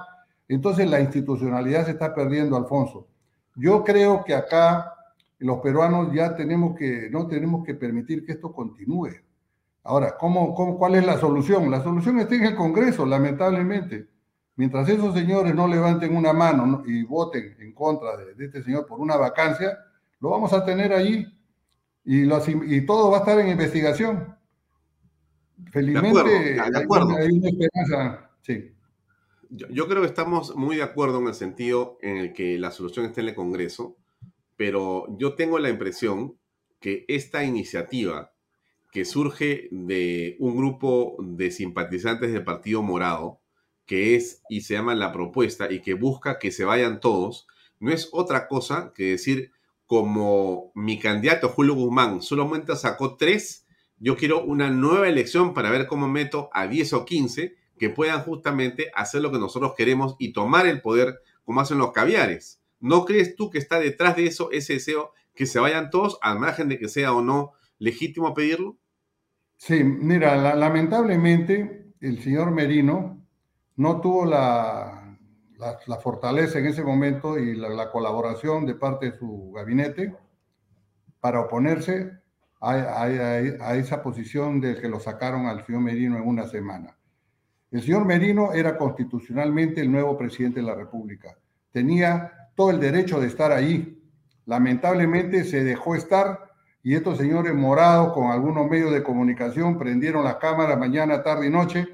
Entonces la institucionalidad se está perdiendo, Alfonso. Yo creo que acá los peruanos ya tenemos que, no tenemos que permitir que esto continúe. Ahora, ¿cómo, cómo, cuál es la solución? La solución está en el Congreso, lamentablemente. Mientras esos señores no levanten una mano y voten en contra de, este señor por una vacancia, lo vamos a tener ahí y, y todo va a estar en investigación. Felizmente, de acuerdo, Hay, una esperanza. Sí. Yo, creo que estamos muy de acuerdo en el sentido en el que la solución está en el Congreso, pero yo tengo la impresión que esta iniciativa que surge de un grupo de simpatizantes del Partido Morado, que es y se llama La Propuesta y que busca que se vayan todos, no es otra cosa que decir, como mi candidato Julio Guzmán solamente sacó tres, yo quiero una nueva elección para ver cómo meto a 10 o 15 que puedan justamente hacer lo que nosotros queremos y tomar el poder como hacen los caviares. ¿No crees tú que está detrás de eso ese deseo que se vayan todos al margen de que sea o no legítimo pedirlo? Sí, mira, lamentablemente el señor Merino no tuvo la, la, fortaleza en ese momento y la colaboración de parte de su gabinete para oponerse a, esa posición de que lo sacaron al señor Merino en una semana. El señor Merino era constitucionalmente el nuevo presidente de la República. Tenía todo el derecho de estar ahí. Lamentablemente se dejó estar y estos señores morados con algunos medios de comunicación prendieron las cámaras mañana, tarde y noche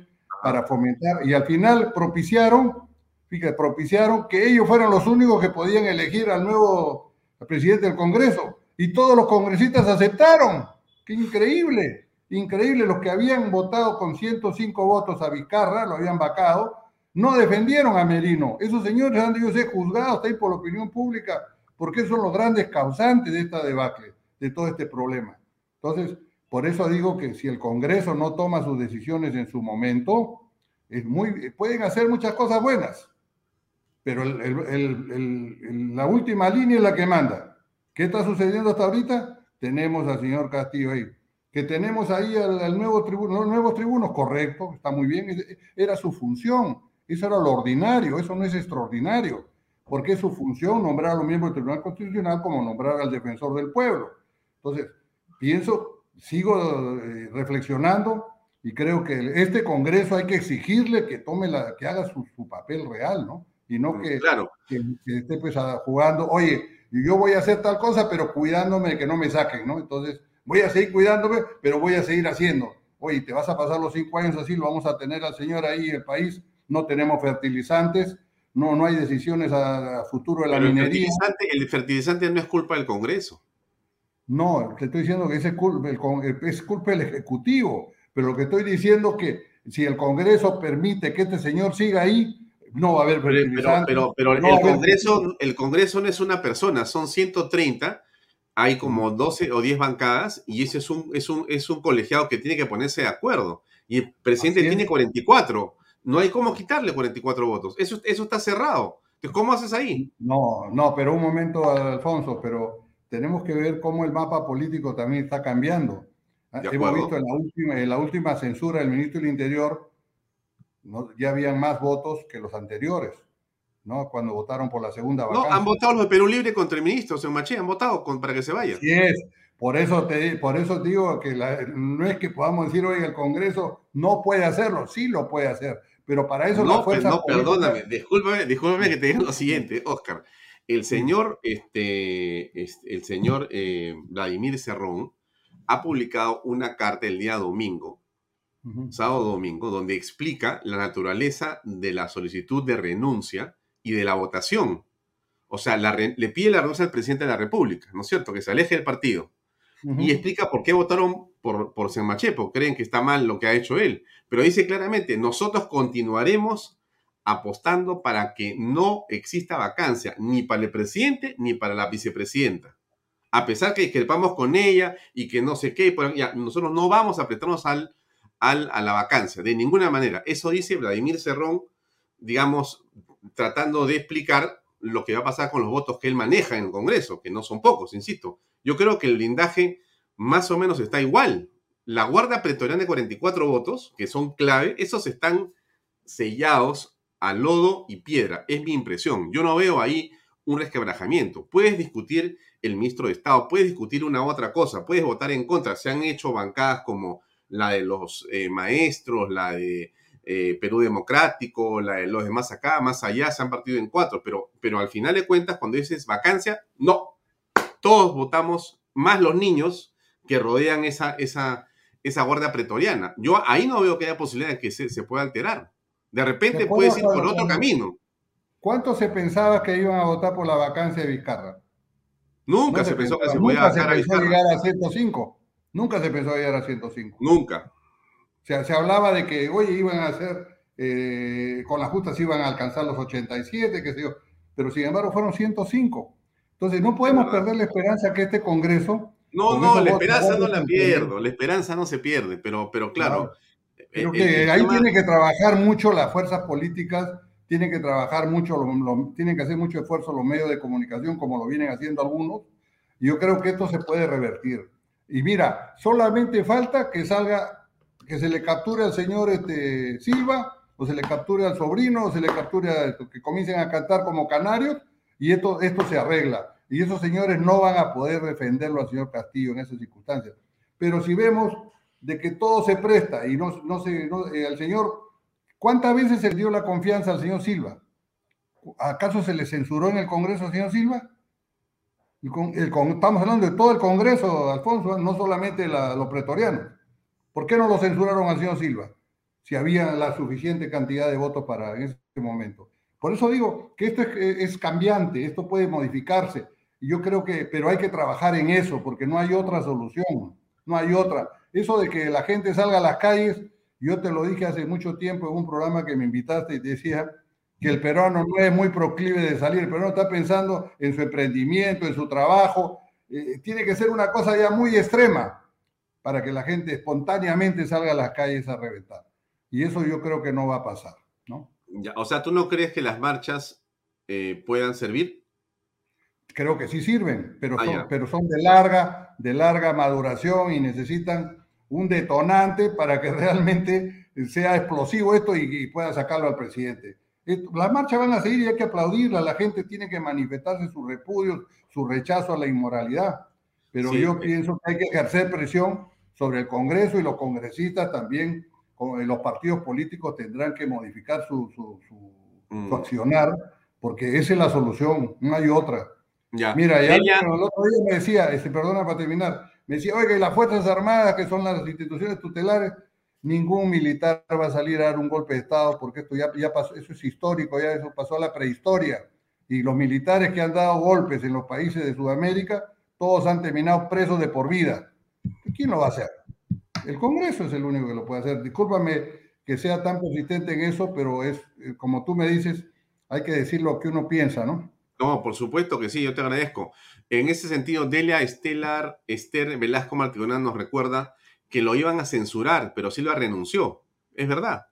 para fomentar y al final propiciaron, fíjate, propiciaron que ellos fueran los únicos que podían elegir al nuevo presidente del Congreso y todos los congresistas aceptaron. ¡Qué increíble! Increíble, los que habían votado con 105 votos a Vizcarra, lo habían vacado, no defendieron a Merino. Esos señores han debido ser juzgados ahí por la opinión pública, porque son los grandes causantes de esta debacle, de todo este problema. Entonces, por eso digo que si el Congreso no toma sus decisiones en su momento, es muy, pueden hacer muchas cosas buenas, pero la última línea es la que manda. ¿Qué está sucediendo hasta ahorita? Tenemos al señor Castillo ahí. Que tenemos ahí al, nuevo tribuno, los nuevos tribunos, correcto, está muy bien, era su función, eso era lo ordinario, eso no es extraordinario, porque es su función nombrar a los miembros del Tribunal Constitucional como nombrar al defensor del pueblo. Entonces, pienso, sigo eh, reflexionando y creo que este Congreso hay que exigirle que tome la, que haga su, papel real, ¿no? Y no que, claro. que, que esté pues jugando, oye, yo voy a hacer tal cosa, pero cuidándome de que no me saquen, ¿no? Entonces, voy a seguir cuidándome, pero voy a seguir haciendo. Oye, te vas a pasar los cinco años así, lo vamos a tener al señor ahí en el país, no tenemos fertilizantes, no, no hay decisiones a, futuro de la minería. El fertilizante, no es culpa del Congreso. No, te estoy diciendo que es culpa, es culpa del Ejecutivo, pero lo que estoy diciendo es que si el Congreso permite que este señor siga ahí, no va a haber pero, pero, pero, el, Congreso, el Congreso no es una persona, son 130, hay como 12 o 10 bancadas y ese es un, es un, es un colegiado que tiene que ponerse de acuerdo. Y el presidente tiene 44. No hay cómo quitarle 44 votos. Eso, eso está cerrado. ¿cómo haces ahí? No, no, pero un momento, Alfonso, pero tenemos que ver cómo el mapa político también está cambiando. Hemos visto en la, última, en la última censura del ministro del Interior, ya habían más votos que los anteriores, ¿no? Cuando votaron por la segunda vacancia. No, han votado los de Perú Libre contra el ministro, o Maché, han votado para que se vaya. Sí es. Por eso, te, por eso digo que no es que podamos decir, hoy el Congreso no puede hacerlo, sí lo puede hacer, pero para eso no, la fuerza No, perdóname, discúlpame, discúlpame que te diga lo siguiente, Oscar. El señor, este, este el señor eh, Vladimir Cerrón ha publicado una carta el día domingo sábado domingo, donde explica la naturaleza de la solicitud de renuncia y de la votación. O sea, le pide la renuncia al presidente de la República, ¿no es cierto? Que se aleje del partido. Y explica por qué votaron por, por Senmachepo. Creen que está mal lo que ha hecho él. Pero dice claramente, nosotros continuaremos apostando para que no exista vacancia, ni para el presidente ni para la vicepresidenta. A pesar que discrepamos con ella y que no sé qué, nosotros no vamos a prestarnos al a la vacancia, de ninguna manera. Eso dice Vladimir Cerrón, digamos, tratando de explicar lo que va a pasar con los votos que él maneja en el Congreso, que no son pocos, insisto. Yo creo que el blindaje más o menos está igual. La Guardia Pretoriana de 44 votos, que son clave, esos están sellados a lodo y piedra. Es mi impresión. Yo no veo ahí un resquebrajamiento. Puedes discutir el ministro de Estado, puedes discutir una u otra cosa, puedes votar en contra. Se han hecho bancadas como la de los eh, maestros, la de eh, Perú Democrático, la los demás acá, más allá, se han partido en cuatro, pero, pero al final de cuentas, cuando dices vacancia, no, todos votamos, más los niños que rodean esa, esa, esa guardia pretoriana. Yo ahí no veo que haya posibilidad de que se, se pueda alterar. De repente puede ir por otro camino. ¿Cuánto se pensaba que iban a votar por la vacancia de Vizcarra? Nunca se, pensó que se podía votar a Vizcarra. llegar a 105. Nunca se pensó llegar a 105. Nunca. O sea, se hablaba de que, oye, iban a hacer, eh, con las justas iban a alcanzar los 87, qué sé yo, pero sin embargo fueron 105. Entonces, no podemos perder la esperanza que este Congreso... No, no, la esperanza no la pierdo, la esperanza no se pierde, pero, pero claro... Eh, que ahí tiene que trabajar mucho las fuerzas políticas, tienen que trabajar mucho, tienen que hacer mucho esfuerzo los medios de comunicación, como lo vienen haciendo algunos, y yo creo que esto se puede revertir. Y mira, solamente falta que salga, que se le capture al señor este, Silva, o se le capture al sobrino, o se le capture a, que comiencen a cantar como canarios, y esto, esto se arregla. Y esos señores no van a poder defenderlo al señor Castillo en esas circunstancias. Pero si vemos de que todo se presta y no, no se, eh, al señor, ¿cuántas veces se le dio la confianza al señor Silva? ¿Acaso se le censuró en el Congreso al señor Silva? estamos hablando de todo el Congreso, Alfonso, no solamente los pretorianos. ¿Por qué no lo censuraron al señor Silva? Si había la suficiente cantidad de votos para en ese momento. Por eso digo que esto es, cambiante, esto puede modificarse. Yo creo que, pero hay que trabajar en eso, porque no hay otra solución, no hay otra. Eso de que la gente salga a las calles, yo te lo dije hace mucho tiempo en un programa que me invitaste y decía, que el peruano no es muy proclive de salir, el peruano está pensando en su emprendimiento, en su trabajo. Eh, tiene que ser una cosa ya muy extrema para que la gente espontáneamente salga a las calles a reventar. Y eso yo creo que no va a pasar, ¿no? o sea, ¿tú no crees que las marchas eh, puedan servir? Creo que sí sirven, pero, ah, son, pero son de larga, de larga maduración y necesitan un detonante para que realmente sea explosivo esto y pueda sacarlo al presidente. Las marchas van a seguir y hay que aplaudirla. La gente tiene que manifestarse su repudio, su rechazo a la inmoralidad. Pero yo pienso que hay que ejercer presión sobre el Congreso y los congresistas también, eh, los partidos políticos tendrán que modificar su, su, mm. accionar, porque esa es la solución, no hay otra. Mira, ya, el otro día me decía, este, perdona para terminar, me decía, oiga, y las Fuerzas Armadas, que son las instituciones tutelares, ningún militar va a salir a dar un golpe de Estado porque esto ya, ya pasó, eso es histórico, ya eso pasó a la prehistoria. Y los militares que han dado golpes en los países de Sudamérica, todos han terminado presos de por vida. ¿Quién lo va a hacer? El Congreso es el único que lo puede hacer. Discúlpame, que sea tan persistente en eso, pero es, eh, como tú me dices, hay que decir lo que uno piensa, ¿no? No, por supuesto que sí, yo te agradezco. En ese sentido, Delia Estelar, Esther Velasco Martínez nos recuerda que lo iban a censurar, pero Silva renunció. Es verdad.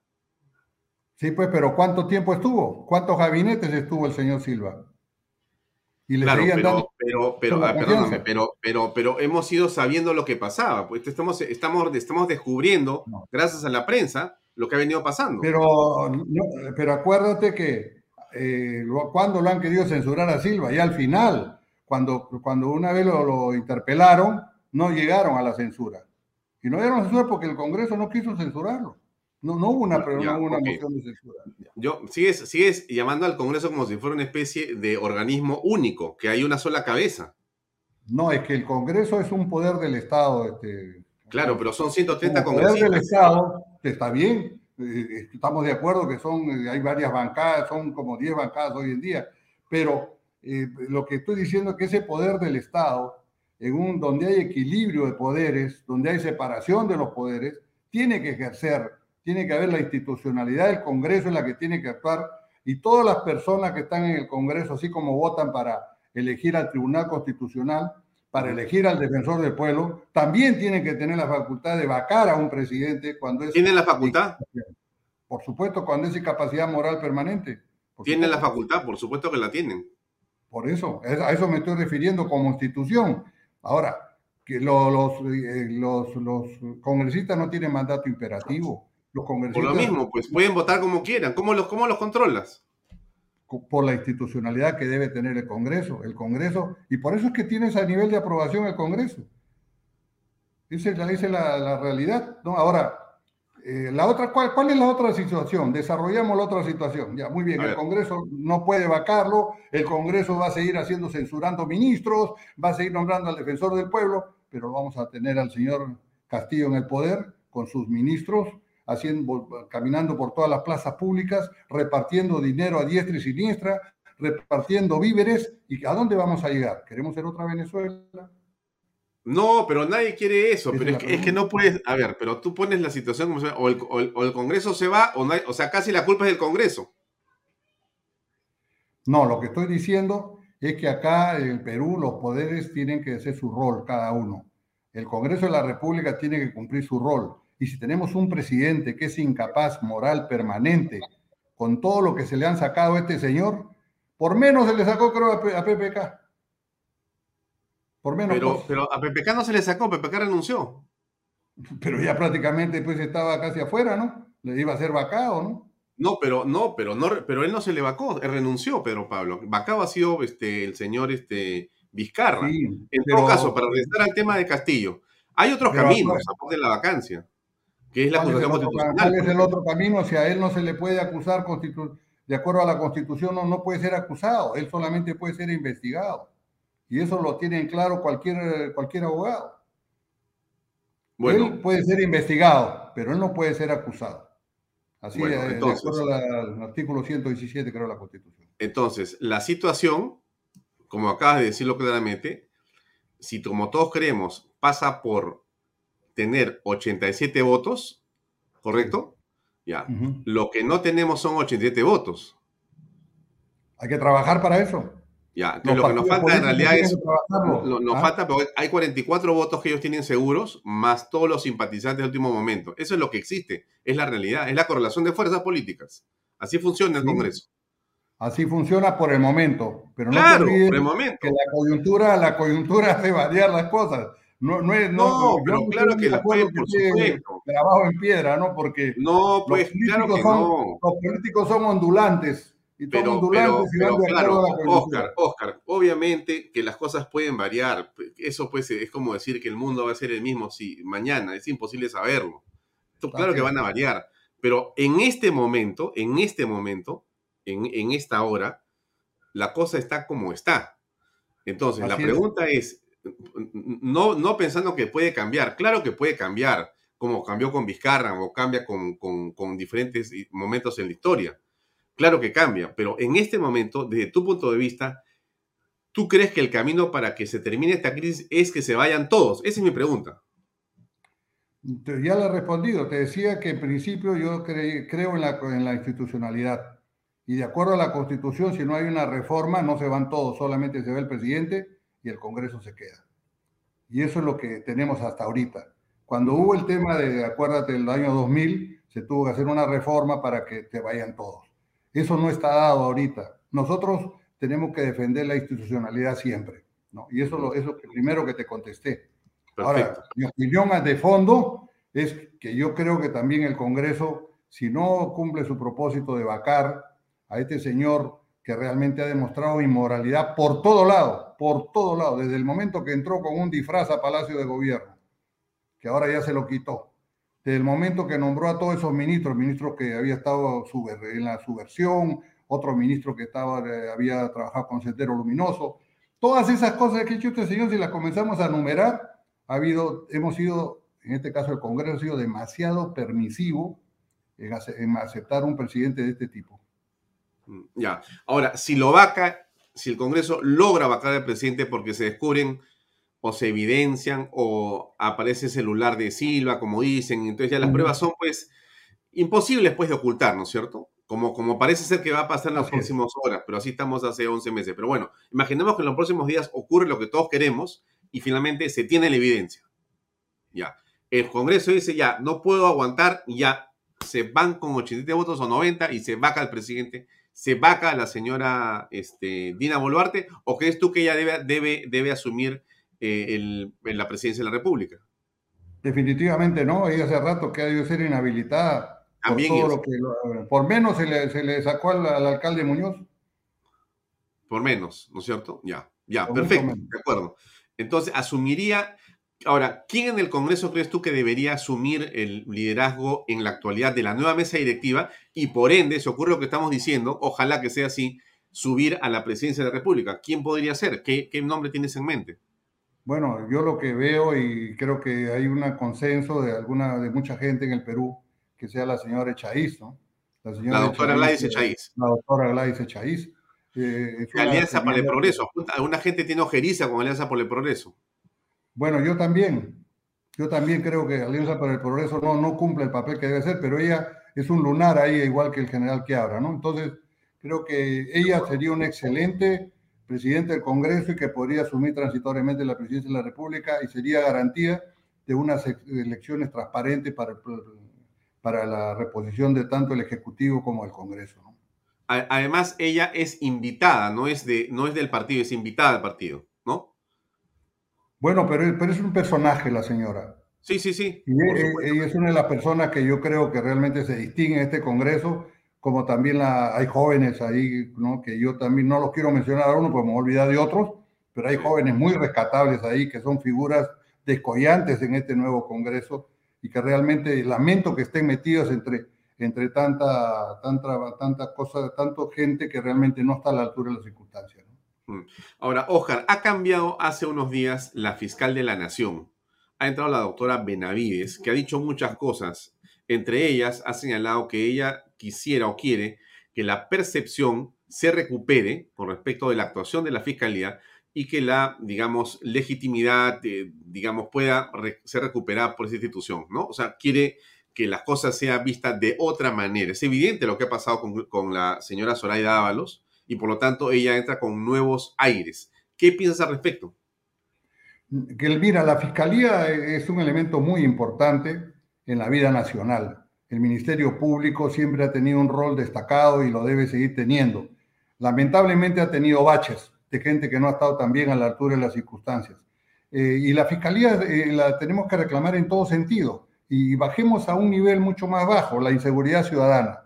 Sí, pues, pero ¿cuánto tiempo estuvo? ¿Cuántos gabinetes estuvo el señor Silva? Y le claro, pero, pero, pero, ah, perdóname, pero, pero, pero hemos ido sabiendo lo que pasaba. Pues estamos, estamos, estamos descubriendo, gracias a la prensa, lo que ha venido pasando. Pero, pero acuérdate que eh, cuando lo han querido censurar a Silva, y al final, cuando, cuando una vez lo, interpelaron, no llegaron a la censura. Y no llegaron a censura porque el Congreso no quiso censurarlo. No, no hubo una, pero no hubo una moción de censura. Yo, sigues, sigues llamando al Congreso como si fuera una especie de organismo único, que hay una sola cabeza. No, es que el Congreso es un poder del Estado. Este, claro, pero son 130 congresistas. El poder del Estado, está bien, eh, estamos de acuerdo que son, eh, hay varias bancadas, son como 10 bancadas hoy en día, pero eh, lo que estoy diciendo es que ese poder del Estado, en un, donde hay equilibrio de poderes, donde hay separación de los poderes, tiene que ejercer, tiene que haber la institucionalidad del Congreso en la que tiene que actuar y todas las personas que están en el Congreso, así como votan para elegir al Tribunal Constitucional, para elegir al defensor del pueblo, también tienen que tener la facultad de vacar a un presidente cuando es... ¿Tienen la facultad? Por supuesto, cuando es incapacidad moral permanente. ¿Tienen la facultad? Por supuesto que la tienen. Por eso, a eso me estoy refiriendo como institución. Ahora, que los, eh, los, los, congresistas no tienen mandato imperativo. Los congresistas, Por lo mismo, pues pueden votar como quieran. ¿Cómo los, cómo los controlas? por la institucionalidad que debe tener el Congreso. El Congreso, y por eso es que tienes a nivel de aprobación el Congreso. Esa es la, la, realidad. ¿no? Ahora, eh, la otra, ¿cuál, ¿cuál es la otra situación? Desarrollamos la otra situación. Ya, muy bien, el Congreso no puede vacarlo, el Congreso va a seguir haciendo, censurando ministros, va a seguir nombrando al defensor del pueblo, pero vamos a tener al señor Castillo en el poder con sus ministros haciendo, caminando por todas las plazas públicas, repartiendo dinero a diestra y siniestra, repartiendo víveres. ¿Y a dónde vamos a llegar? ¿Queremos ser otra Venezuela? No, pero nadie quiere eso. pero es que, no puedes. A ver, pero tú pones la situación como o el, o el, Congreso se va, o, no o sea, casi la culpa es del Congreso. No, lo que estoy diciendo es que acá en Perú los poderes tienen que hacer su rol, cada uno. El Congreso de la República tiene que cumplir su rol. Y si tenemos un presidente que es incapaz moral permanente, con todo lo que se le han sacado a este señor, por menos se le sacó, creo, a PPK. Por menos. Pero, pero a PPK no se le sacó, PPK renunció. Pero ya prácticamente pues estaba casi afuera, ¿no? Le iba a ser vacado, ¿no? No, pero no, pero no, pero él no se le vacó, él renunció, Pedro Pablo. Vacado ha sido este, el señor este, Vizcarra. en todo caso, para regresar al tema de Castillo, hay otros caminos aparte de la vacancia que es la acusación constitucional. ¿Cuál es el otro camino? Si a él no se le puede acusar de acuerdo a la constitución, no, no puede ser acusado, él solamente puede ser investigado. Y eso lo tiene en claro cualquier, cualquier abogado. Bueno, él puede ser investigado, pero él no puede ser acusado. Así bueno, de, acuerdo al artículo 117, creo, de la Constitución. Entonces, la situación, como acabas de decirlo claramente, si como todos creemos pasa por tener 87 votos, ¿correcto? Ya. Lo que no tenemos son 87 votos. Hay que trabajar para eso. Ya, lo que nos falta en realidad es. nos ¿ah? falta, porque hay 44 votos que ellos tienen seguros, más todos los simpatizantes de último momento. Eso es lo que existe, es la realidad, es la correlación de fuerzas políticas. Así funciona el Congreso. Así funciona por el momento, pero no claro, por el momento. que la coyuntura, la coyuntura hace variar las cosas. No, no es, no, pero claro que la puede, por supuesto. Trabajo en piedra, ¿no? Porque no, pues claro que son, no. Los políticos son ondulantes. Y pero, ondulantes pero, pero claro, Oscar, Oscar, obviamente que las cosas pueden variar. Eso pues es como decir que el mundo va a ser el mismo si mañana, es imposible saberlo. claro que van a variar. Pero en este momento, en este momento, en, en esta hora, la cosa está como está. Entonces, la pregunta es, no, no pensando que puede cambiar. Claro que puede cambiar, como cambió con Vizcarra o cambia con, con, diferentes momentos en la historia. Claro que cambia, pero en este momento, desde tu punto de vista, ¿tú crees que el camino para que se termine esta crisis es que se vayan todos? Esa es mi pregunta. Ya le he respondido. Te decía que en principio yo creo en la, en la institucionalidad. Y de acuerdo a la Constitución, si no hay una reforma, no se van todos, solamente se va el presidente y el Congreso se queda. Y eso es lo que tenemos hasta ahorita. Cuando hubo el tema de, acuérdate, el año 2000, se tuvo que hacer una reforma para que te vayan todos. Eso no está dado ahorita. Nosotros tenemos que defender la institucionalidad siempre. ¿no? Y eso es lo primero que te contesté. Ahora, mi opinión de fondo es que yo creo que también el Congreso, si no cumple su propósito de vacar a este señor que realmente ha demostrado inmoralidad por todo lado, por todo lado, desde el momento que entró con un disfraz a Palacio de Gobierno, que ahora ya se lo quitó, desde el momento que nombró a todos esos ministros, ministros que había estado en la subversión, otro ministro que estaba, eh, había trabajado con Sendero Luminoso, todas esas cosas que ha hecho este señor, si las comenzamos a numerar, ha habido, hemos sido, en este caso el Congreso ha sido demasiado permisivo en, en aceptar un presidente de este tipo. Ya. Ahora, si lo vaca, si el Congreso logra vacar al presidente porque se descubren o se evidencian o aparece celular de Silva, como dicen, entonces ya las pruebas son pues imposibles pues de ocultar, ¿no es cierto? Como, como parece ser que va a pasar en las próximas horas, pero así estamos hace 11 meses. Pero bueno, imaginemos que en los próximos días ocurre lo que todos queremos y finalmente se tiene la evidencia. Ya. El Congreso dice ya, no puedo aguantar, ya se van con 87 votos o 90 y se vaca al presidente se vaca a la señora este, Dina Boluarte o crees tú que ella debe, debe, debe asumir eh, la presidencia de la República? Definitivamente no, ella hace rato que ha debido ser inhabilitada. También por, lo que, por menos se le, sacó al, alcalde Muñoz. Por menos, ¿no es cierto? Ya, ya, perfecto, de acuerdo. Entonces, asumiría, Ahora, ¿quién en el Congreso crees tú que debería asumir el liderazgo en la actualidad de la nueva mesa directiva? Y por ende, si ocurre lo que estamos diciendo, ojalá que sea así, subir a la presidencia de la República. ¿Quién podría ser? ¿Qué, nombre tienes en mente? Bueno, yo lo que veo y creo que hay un consenso de alguna, de mucha gente en el Perú, que sea la señora Echaíz, ¿no? La, señora la doctora Gladys Echaíz. La doctora Gladys Echaíz. Eh, Alianza para el Progreso. Alguna gente tiene ojeriza con Alianza por el Progreso. Bueno, yo también. Yo también creo que Alianza para el Progreso no, no cumple el papel que debe ser, pero ella es un lunar ahí, igual que el general que habla, ¿no? Entonces, creo que ella sería un excelente presidente del Congreso y que podría asumir transitoriamente la presidencia de la República y sería garantía de unas elecciones transparentes para, para la reposición de tanto el Ejecutivo como el Congreso. ¿no? Además, ella es invitada, no es, de, no es del partido, es invitada al partido. Bueno, pero, pero es un personaje la señora. Sí, sí, sí. Y ella, es una de las personas que yo creo que realmente se distingue en este Congreso, como también la, hay jóvenes ahí, ¿no? que yo también no los quiero mencionar a uno, porque me voy de otros, pero hay jóvenes muy rescatables ahí que son figuras descollantes en este nuevo Congreso y que realmente lamento que estén metidos entre, entre tanta, tanta, tanta cosa, tanto gente que realmente no está a la altura de las circunstancias. Ahora, Ojar, ha cambiado hace unos días la fiscal de la Nación. Ha entrado la doctora Benavides, que ha dicho muchas cosas. Entre ellas, ha señalado que ella quisiera o quiere que la percepción se recupere con respecto de la actuación de la fiscalía y que la, digamos, legitimidad, eh, digamos, pueda ser recuperada por esa institución, ¿no? O sea, quiere que las cosas sean vistas de otra manera. Es evidente lo que ha pasado con, con la señora Zoraida Ábalos, y por lo tanto ella entra con nuevos aires. ¿Qué piensas al respecto? Que mira, la fiscalía es un elemento muy importante en la vida nacional. El Ministerio Público siempre ha tenido un rol destacado y lo debe seguir teniendo. Lamentablemente ha tenido baches de gente que no ha estado tan bien a la altura de las circunstancias. Eh, y la fiscalía eh, la tenemos que reclamar en todo sentido. Y bajemos a un nivel mucho más bajo, la inseguridad ciudadana.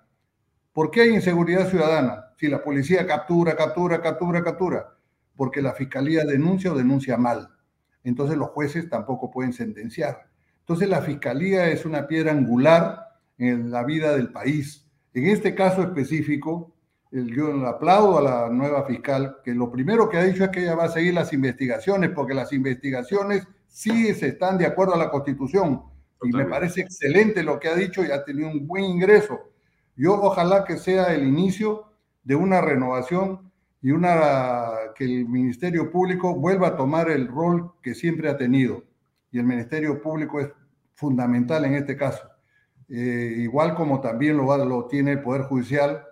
¿Por qué hay inseguridad ciudadana? Si la policía captura, captura, captura, captura, porque la fiscalía denuncia o denuncia mal. Entonces los jueces tampoco pueden sentenciar. Entonces la fiscalía es una piedra angular en la vida del país. En este caso específico, yo aplaudo a la nueva fiscal, que lo primero que ha dicho es que ella va a seguir las investigaciones, porque las investigaciones sí se están de acuerdo a la Constitución. Y me parece excelente lo que ha dicho y ha tenido un buen ingreso. Yo ojalá que sea el inicio de una renovación y una que el Ministerio Público vuelva a tomar el rol que siempre ha tenido. Y el Ministerio Público es fundamental en este caso. Eh, igual como también lo, lo, tiene el Poder Judicial,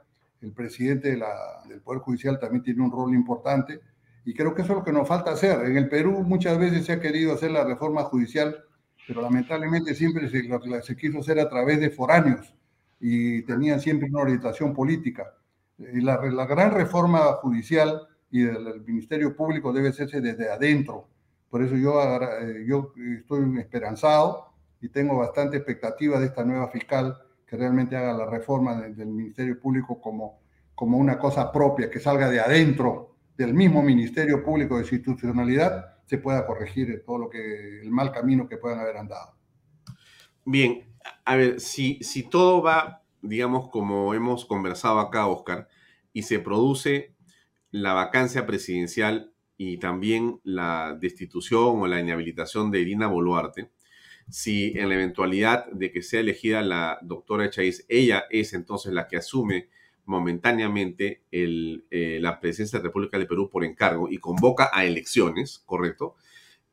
el presidente de del Poder Judicial también tiene un rol importante y creo que eso es lo que nos falta hacer. En el Perú muchas veces se ha querido hacer la reforma judicial, pero lamentablemente siempre se, se quiso hacer a través de foráneos y tenían siempre una orientación política. La, la gran reforma judicial y del Ministerio Público debe hacerse desde adentro. Por eso yo, eh, yo estoy esperanzado y tengo bastante expectativa de esta nueva fiscal que realmente haga la reforma del Ministerio Público como, como una cosa propia, que salga de adentro del mismo Ministerio Público de Institucionalidad se pueda corregir todo lo que el mal camino que puedan haber andado. Bien, a ver, si, si todo va, digamos, como hemos conversado acá, Oscar, y se produce la vacancia presidencial y también la destitución o la inhabilitación de Irina Boluarte, si en la eventualidad de que sea elegida la doctora Chávez, ella es entonces la que asume momentáneamente eh, la presidencia de la República del Perú por encargo y convoca a elecciones, ¿correcto?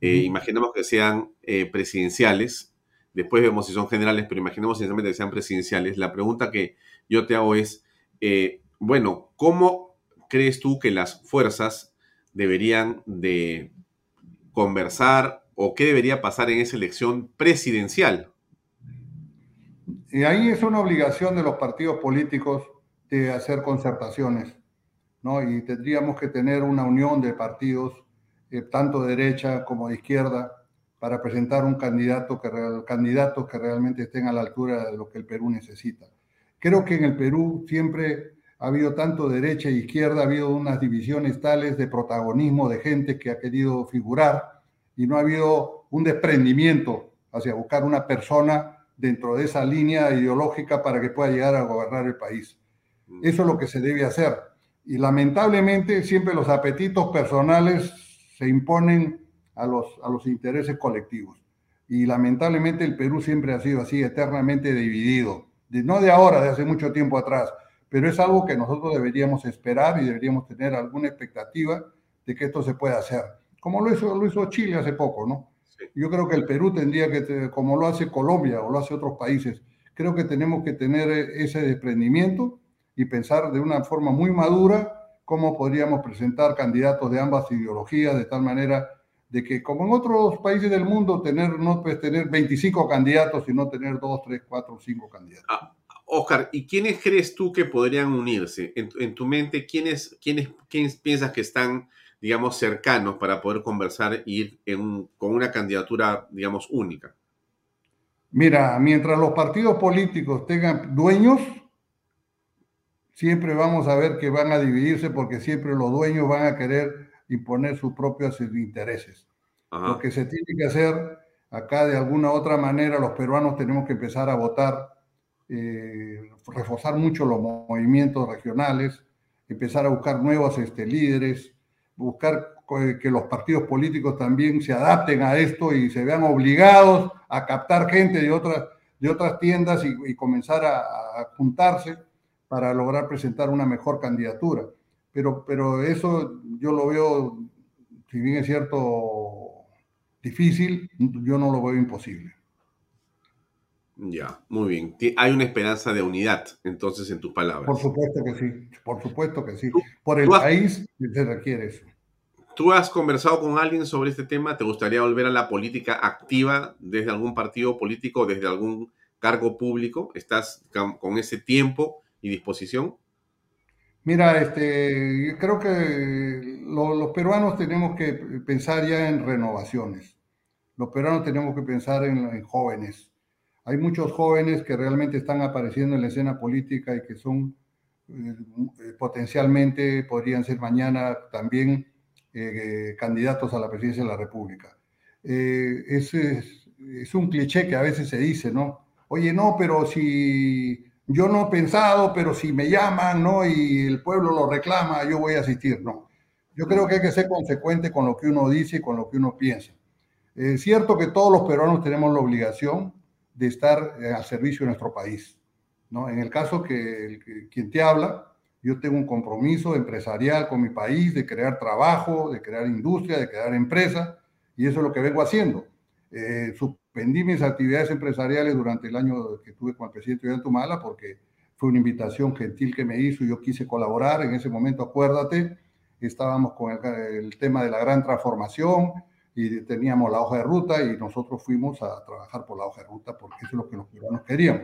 Eh, imaginemos que sean eh, presidenciales, después vemos si son generales, pero imaginemos sinceramente que sean presidenciales. La pregunta que yo te hago es, bueno, ¿cómo crees tú que las fuerzas deberían de conversar o qué debería pasar en esa elección presidencial? Y ahí es una obligación de los partidos políticos de hacer concertaciones, ¿no? Y tendríamos que tener una unión de partidos, eh, tanto de derecha como de izquierda, para presentar un candidato que, candidatos que realmente estén a la altura de lo que el Perú necesita. Creo que en el Perú siempre ha habido tanto derecha e izquierda, ha habido unas divisiones tales de protagonismo de gente que ha querido figurar y no ha habido un desprendimiento hacia buscar una persona dentro de esa línea ideológica para que pueda llegar a gobernar el país. Eso es lo que se debe hacer. Y lamentablemente siempre los apetitos personales se imponen a los, a los intereses colectivos. Y lamentablemente el Perú siempre ha sido así, eternamente dividido. no de ahora, de hace mucho tiempo atrás, pero es algo que nosotros deberíamos esperar y deberíamos tener alguna expectativa de que esto se pueda hacer. Como lo hizo, lo hizo Chile hace poco, ¿no? Yo creo que el Perú tendría que, como lo hace Colombia o lo hace otros países, creo que tenemos que tener ese desprendimiento y pensar de una forma muy madura cómo podríamos presentar candidatos de ambas ideologías de tal manera de que, como en otros países del mundo, tener, no puedes tener 25 candidatos, sino tener 2, 3, 4, 5 candidatos. Ah, Oscar, ¿y quiénes crees tú que podrían unirse? En, tu mente, ¿quiénes, quiénes, ¿quiénes piensas que están, digamos, cercanos para poder conversar e ir con una candidatura, digamos, única? Mira, mientras los partidos políticos tengan dueños, siempre vamos a ver que van a dividirse porque siempre los dueños van a querer imponer sus propios intereses. Lo que se tiene que hacer acá de alguna otra manera, los peruanos tenemos que empezar a votar, eh, reforzar mucho los movimientos regionales, empezar a buscar nuevos este, líderes, buscar que los partidos políticos también se adapten a esto y se vean obligados a captar gente de otras, de otras tiendas y, comenzar a, a juntarse para lograr presentar una mejor candidatura. Pero, pero eso yo lo veo, si bien es cierto, difícil, yo no lo veo imposible. Ya, muy bien. Hay una esperanza de unidad, entonces, en tus palabras. Por supuesto que sí, por supuesto que sí. Por el país se requiere eso. ¿Tú has conversado con alguien sobre este tema? ¿Te gustaría volver a la política activa desde algún partido político, desde algún cargo público? ¿Estás con ese tiempo y disposición? Mira, este, creo que los peruanos tenemos que pensar ya en renovaciones. Los peruanos tenemos que pensar en, jóvenes. Hay muchos jóvenes que realmente están apareciendo en la escena política y que son eh, potencialmente, podrían ser mañana también eh, candidatos a la presidencia de la República. Eh, es, es un cliché que a veces se dice, ¿no? Oye, no, pero si yo no he pensado, pero si me llaman, ¿no? Y el pueblo lo reclama, yo voy a asistir. No. Yo creo que hay que ser consecuente con lo que uno dice y con lo que uno piensa. Es cierto que todos los peruanos tenemos la obligación de estar eh, al servicio de nuestro país. ¿no? En el caso que, quien te habla, yo tengo un compromiso empresarial con mi país de crear trabajo, de crear industria, de crear empresa, y eso es lo que vengo haciendo. Eh, vendí mis actividades empresariales durante el año que tuve con el presidente de Tumala porque fue una invitación gentil que me hizo y yo quise colaborar. En ese momento, acuérdate, estábamos con el, tema de la gran transformación y teníamos la hoja de ruta y nosotros fuimos a trabajar por la hoja de ruta porque eso es lo que los peruanos queríamos.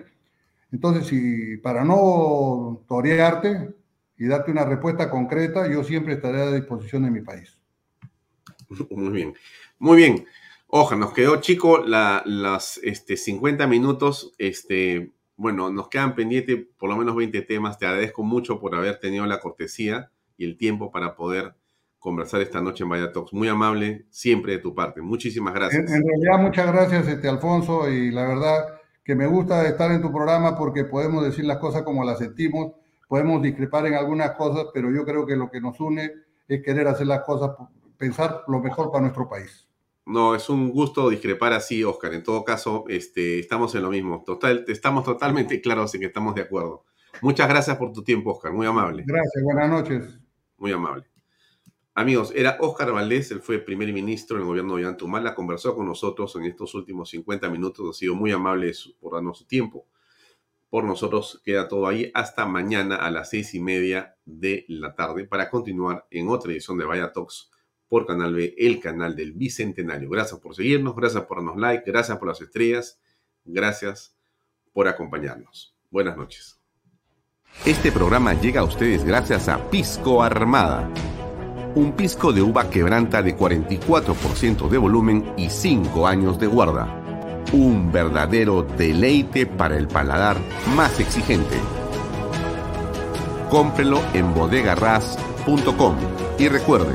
Entonces, si para no torearte y darte una respuesta concreta, yo siempre estaré a disposición de mi país. Muy bien, muy bien. Oja, nos quedó chico la, las este, 50 minutos. Este, bueno, nos quedan pendientes por lo menos 20 temas. Te agradezco mucho por haber tenido la cortesía y el tiempo para poder conversar esta noche en Vaya Talks. Muy amable siempre de tu parte. Muchísimas gracias. En, realidad, muchas gracias, este, Alfonso, y la verdad que me gusta estar en tu programa porque podemos decir las cosas como las sentimos, podemos discrepar en algunas cosas, pero yo creo que lo que nos une es querer hacer las cosas, pensar lo mejor para nuestro país. No, es un gusto discrepar así, Oscar. En todo caso, este, estamos en lo mismo. Total, estamos totalmente claros en que estamos de acuerdo. Muchas gracias por tu tiempo, Oscar. Muy amable. Gracias, buenas noches. Muy amable. Amigos, era Oscar Valdés, él fue primer ministro en el gobierno de Ollantumala, conversó con nosotros en estos últimos 50 minutos, ha sido muy amable por darnos su tiempo. Por nosotros queda todo ahí hasta mañana a las seis y media de la tarde para continuar en otra edición de Vaya Talks por Canal B, el canal del Bicentenario. Gracias por seguirnos, gracias por darnos like, gracias por las estrellas, gracias por acompañarnos. Buenas noches. Este programa llega a ustedes gracias a Pisco Armada. Un pisco de uva quebranta de 44% de volumen y 5 años de guarda. Un verdadero deleite para el paladar más exigente. Cómprelo en bodegarras.com y recuerde,